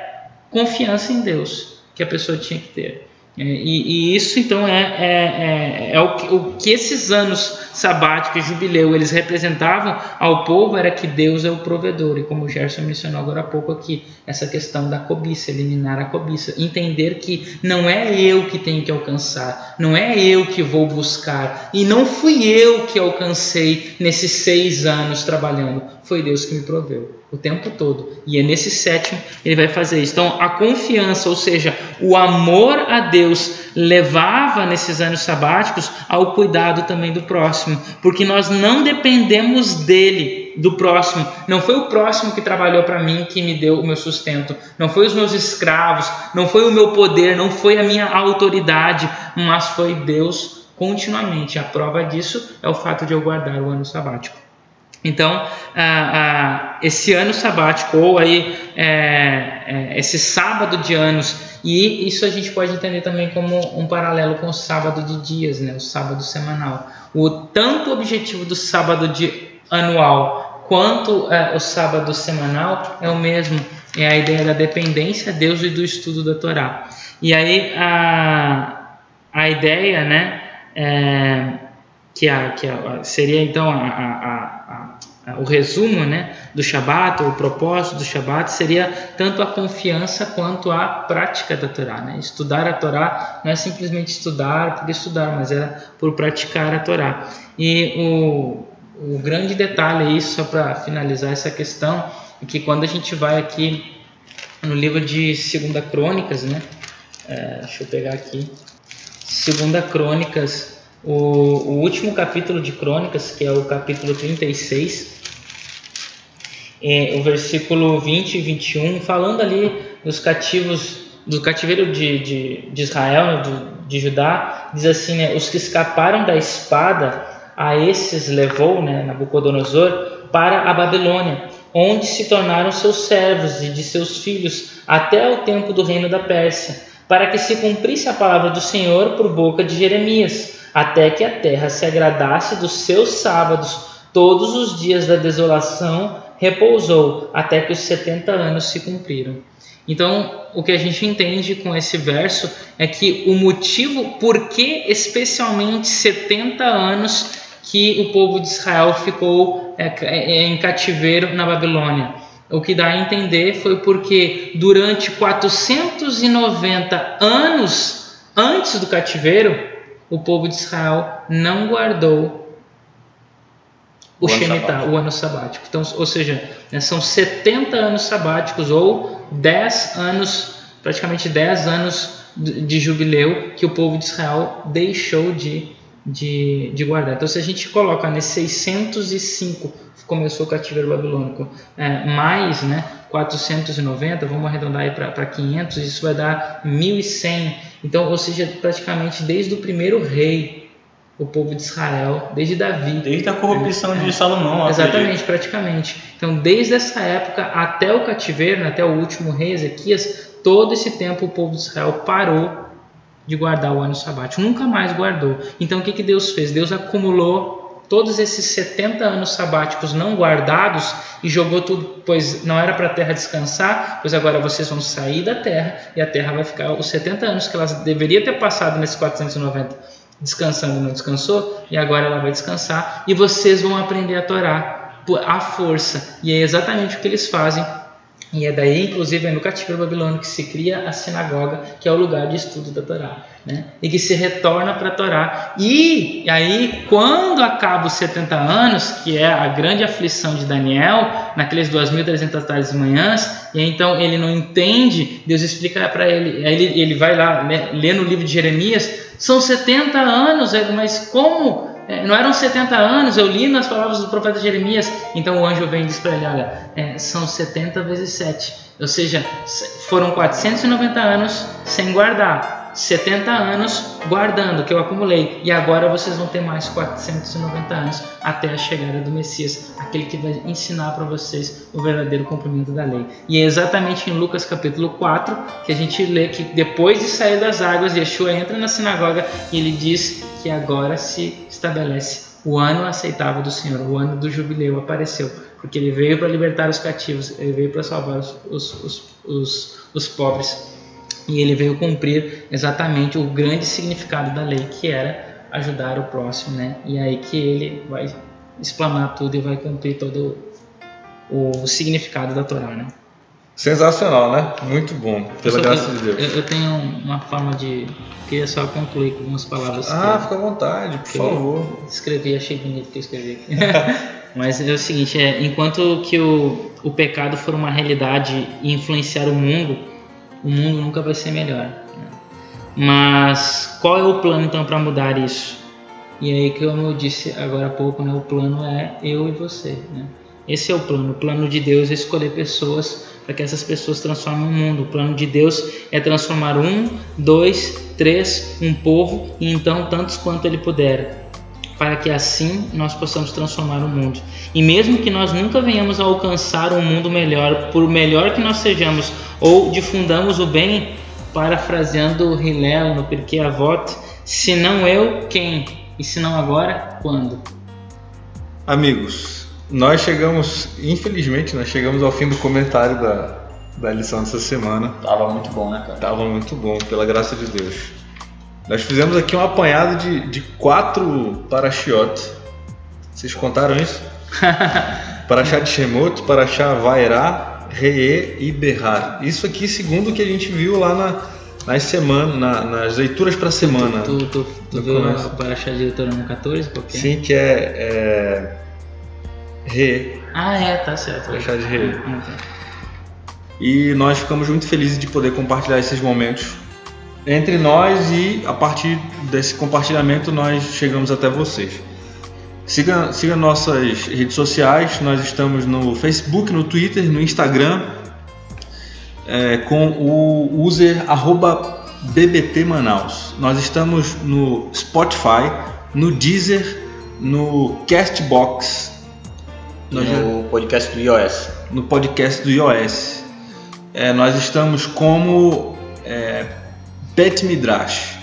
confiança em Deus que a pessoa tinha que ter. É, e, e, isso então é, é, é, é o, que, o, que, esses anos sabáticos, jubileu, eles representavam ao povo era que Deus é o provedor. E como o Gerson mencionou agora há pouco aqui, essa questão da cobiça, eliminar a cobiça, entender que não é eu que tenho que alcançar, não é eu que vou buscar, e não fui eu que alcancei nesses seis anos trabalhando, foi Deus que me proveu o tempo todo. E é nesse sétimo ele vai fazer isso. Então, a confiança, ou seja, o amor a Deus, levava nesses anos sabáticos ao cuidado também do próximo, porque nós não dependemos dele, do próximo. Não foi o próximo que trabalhou para mim que me deu o meu sustento, não foi os meus escravos, não foi o meu poder, não foi a minha autoridade, mas foi Deus continuamente. A prova disso é o fato de eu guardar o ano sabático. Então, esse ano sabático, ou aí é, é, esse sábado de anos, e isso a gente pode entender também como um paralelo com o sábado de dias, né, o sábado semanal. O tanto objetivo do sábado de anual quanto é, o sábado semanal é o mesmo, é a ideia da dependência a Deus e do estudo da Torá. E aí a, a ideia, né, é, que, a, que a, seria então a, a o resumo né, do Shabat, o propósito do Shabat, seria tanto a confiança quanto a prática da Torá. Né? Estudar a Torá não é simplesmente estudar por estudar, mas era por praticar a Torá. E o, o grande detalhe aí, só para finalizar essa questão, é que quando a gente vai aqui no livro de Segunda Crônicas, né? É, deixa eu pegar aqui. Segunda Crônicas, o, o, último capítulo de Crônicas, que é o capítulo 36, é, o versículo 20 e 21, falando ali dos cativos, do cativeiro de, de, de Israel, de, de Judá, diz assim, né, os que escaparam da espada, a esses levou, né, Nabucodonosor, para a Babilônia, onde se tornaram seus servos e de seus filhos, até o tempo do reino da Pérsia, para que se cumprisse a palavra do Senhor por boca de Jeremias, até que a terra se agradasse dos seus sábados, todos os dias da desolação repousou até que os 70 anos se cumpriram. Então, o que a gente entende com esse verso é que o motivo por que especialmente 70 anos que o povo de Israel ficou é, é, em cativeiro na Babilônia. O que dá a entender foi porque durante 490 anos antes do cativeiro, o povo de Israel não guardou o, o Shemitah, o ano sabático. Então, ou seja, né, são 70 anos sabáticos ou 10 anos, praticamente 10 anos de jubileu que o povo de Israel deixou de, de, de guardar. Então, se a gente coloca nesses 605 começou o cativeiro babilônico, é, mais né, 490, vamos arredondar aí para 500, isso vai dar 1100. Então, ou seja, praticamente desde o primeiro rei, o povo de Israel, desde Davi. Desde a corrupção é, de Salomão. Exatamente, praticamente. Então, desde essa época até o cativeiro, né, até o último rei, Ezequias, todo esse tempo o povo de Israel parou de guardar o ano sabático, nunca mais guardou. Então, o que, que Deus fez? Deus acumulou todos esses 70 anos sabáticos não guardados e jogou tudo, pois não era para a terra descansar, pois agora vocês vão sair da terra e a terra vai ficar os 70 anos que ela deveria ter passado nesses 490 descansando não descansou e agora ela vai descansar e vocês vão aprender a Torá à força e é exatamente o que eles fazem e é daí, inclusive, é no cativeiro babilônico que se cria a sinagoga, que é o lugar de estudo da Torá. Né? E que se retorna para a Torá. E aí, quando acaba os 70 anos, que é a grande aflição de Daniel, naqueles 2.300 tardes e manhãs, e então ele não entende, Deus explica para ele, ele, ele vai lá né, ler no livro de Jeremias, são 70 anos, mas como é, não eram 70 anos, eu li nas palavras do profeta Jeremias. Então o anjo vem e diz para ele: Olha, é, são 70 vezes 7. Ou seja, foram 490 anos sem guardar. 70 anos guardando, que eu acumulei, e agora vocês vão ter mais 490 anos até a chegada do Messias, aquele que vai ensinar para vocês o verdadeiro cumprimento da lei. E é exatamente em Lucas capítulo 4 que a gente lê que depois de sair das águas, Yeshua entra na sinagoga e ele diz que agora se estabelece o ano aceitável do Senhor, o ano do jubileu apareceu, porque ele veio para libertar os cativos, ele veio para salvar os, os, os, os, os pobres e ele veio cumprir exatamente o grande significado da lei, que era ajudar o próximo, né? E aí que ele vai explanar tudo e vai cumprir todo o significado da Torá, né? Sensacional, né? Muito bom, pela graça de Deus. Eu, eu, tenho uma forma de. Queria só concluir com algumas palavras. Ah, fica à vontade, por favor. Escrevi, achei bonito que eu escrevi aqui. Mas é o seguinte: é, enquanto que o, o pecado for uma realidade e influenciar o mundo, o mundo nunca vai ser melhor. Né? Mas qual é o plano então para mudar isso? E aí, como eu disse agora há pouco, né, o plano é eu e você. Né? Esse é o plano. O plano de Deus é escolher pessoas para que essas pessoas transformem o mundo. O plano de Deus é transformar um, dois, três, um povo e então tantos quanto Ele puder, para que assim nós possamos transformar o mundo. E mesmo que nós nunca venhamos a alcançar um mundo melhor, por melhor que nós sejamos, ou difundamos o bem, parafraseando o Hillel no Pirkei Avot, se não eu, quem? E se não agora, quando? Amigos, nós chegamos, infelizmente, nós chegamos ao fim do comentário da, da lição dessa semana. Tava muito bom, né, cara? Tava muito bom, pela graça de Deus. Nós fizemos aqui um apanhado de, de quatro parachiotes. Vocês contaram isso? Paraxá de Shemot, Paraxá Vairá, Reê e Berrar. Isso aqui segundo o que a gente viu lá na, nas semanas, na, nas leituras para a semana. Tu, tu, tu, tu viu o Paraxá de Deuteronômio 14? Qualquer? Sim, que é, é Re. Ah, é, tá certo. Paraxá de Re. Ah, tá. E nós ficamos muito felizes de poder compartilhar esses momentos entre nós e a partir desse compartilhamento nós chegamos até vocês. Siga, siga nossas redes sociais, nós estamos no Facebook, no Twitter, no Instagram, é, com o user arroba BBT Manaus. Nós estamos no Spotify, no Deezer, no Castbox. No já... podcast do iOS. No podcast do iOS. É, nós estamos como é, Bet Midrash.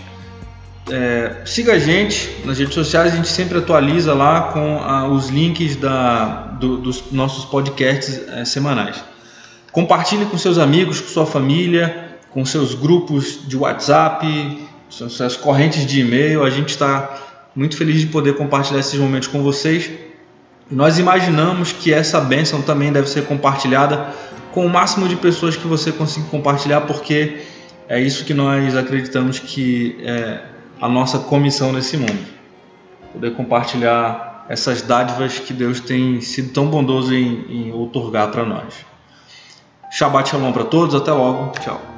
É, siga a gente nas redes sociais, a gente sempre atualiza lá com ah, os links da, do, dos nossos podcasts é, semanais. Compartilhe com seus amigos, com sua família, com seus grupos de WhatsApp, suas correntes de e-mail. A gente está muito feliz de poder compartilhar esses momentos com vocês. Nós imaginamos que essa bênção também deve ser compartilhada com o máximo de pessoas que você consiga compartilhar, porque é isso que nós acreditamos que é a nossa comissão nesse mundo. Poder compartilhar essas dádivas que Deus tem sido tão bondoso em, em outorgar para nós. Shabbat Shalom para todos, até logo, tchau.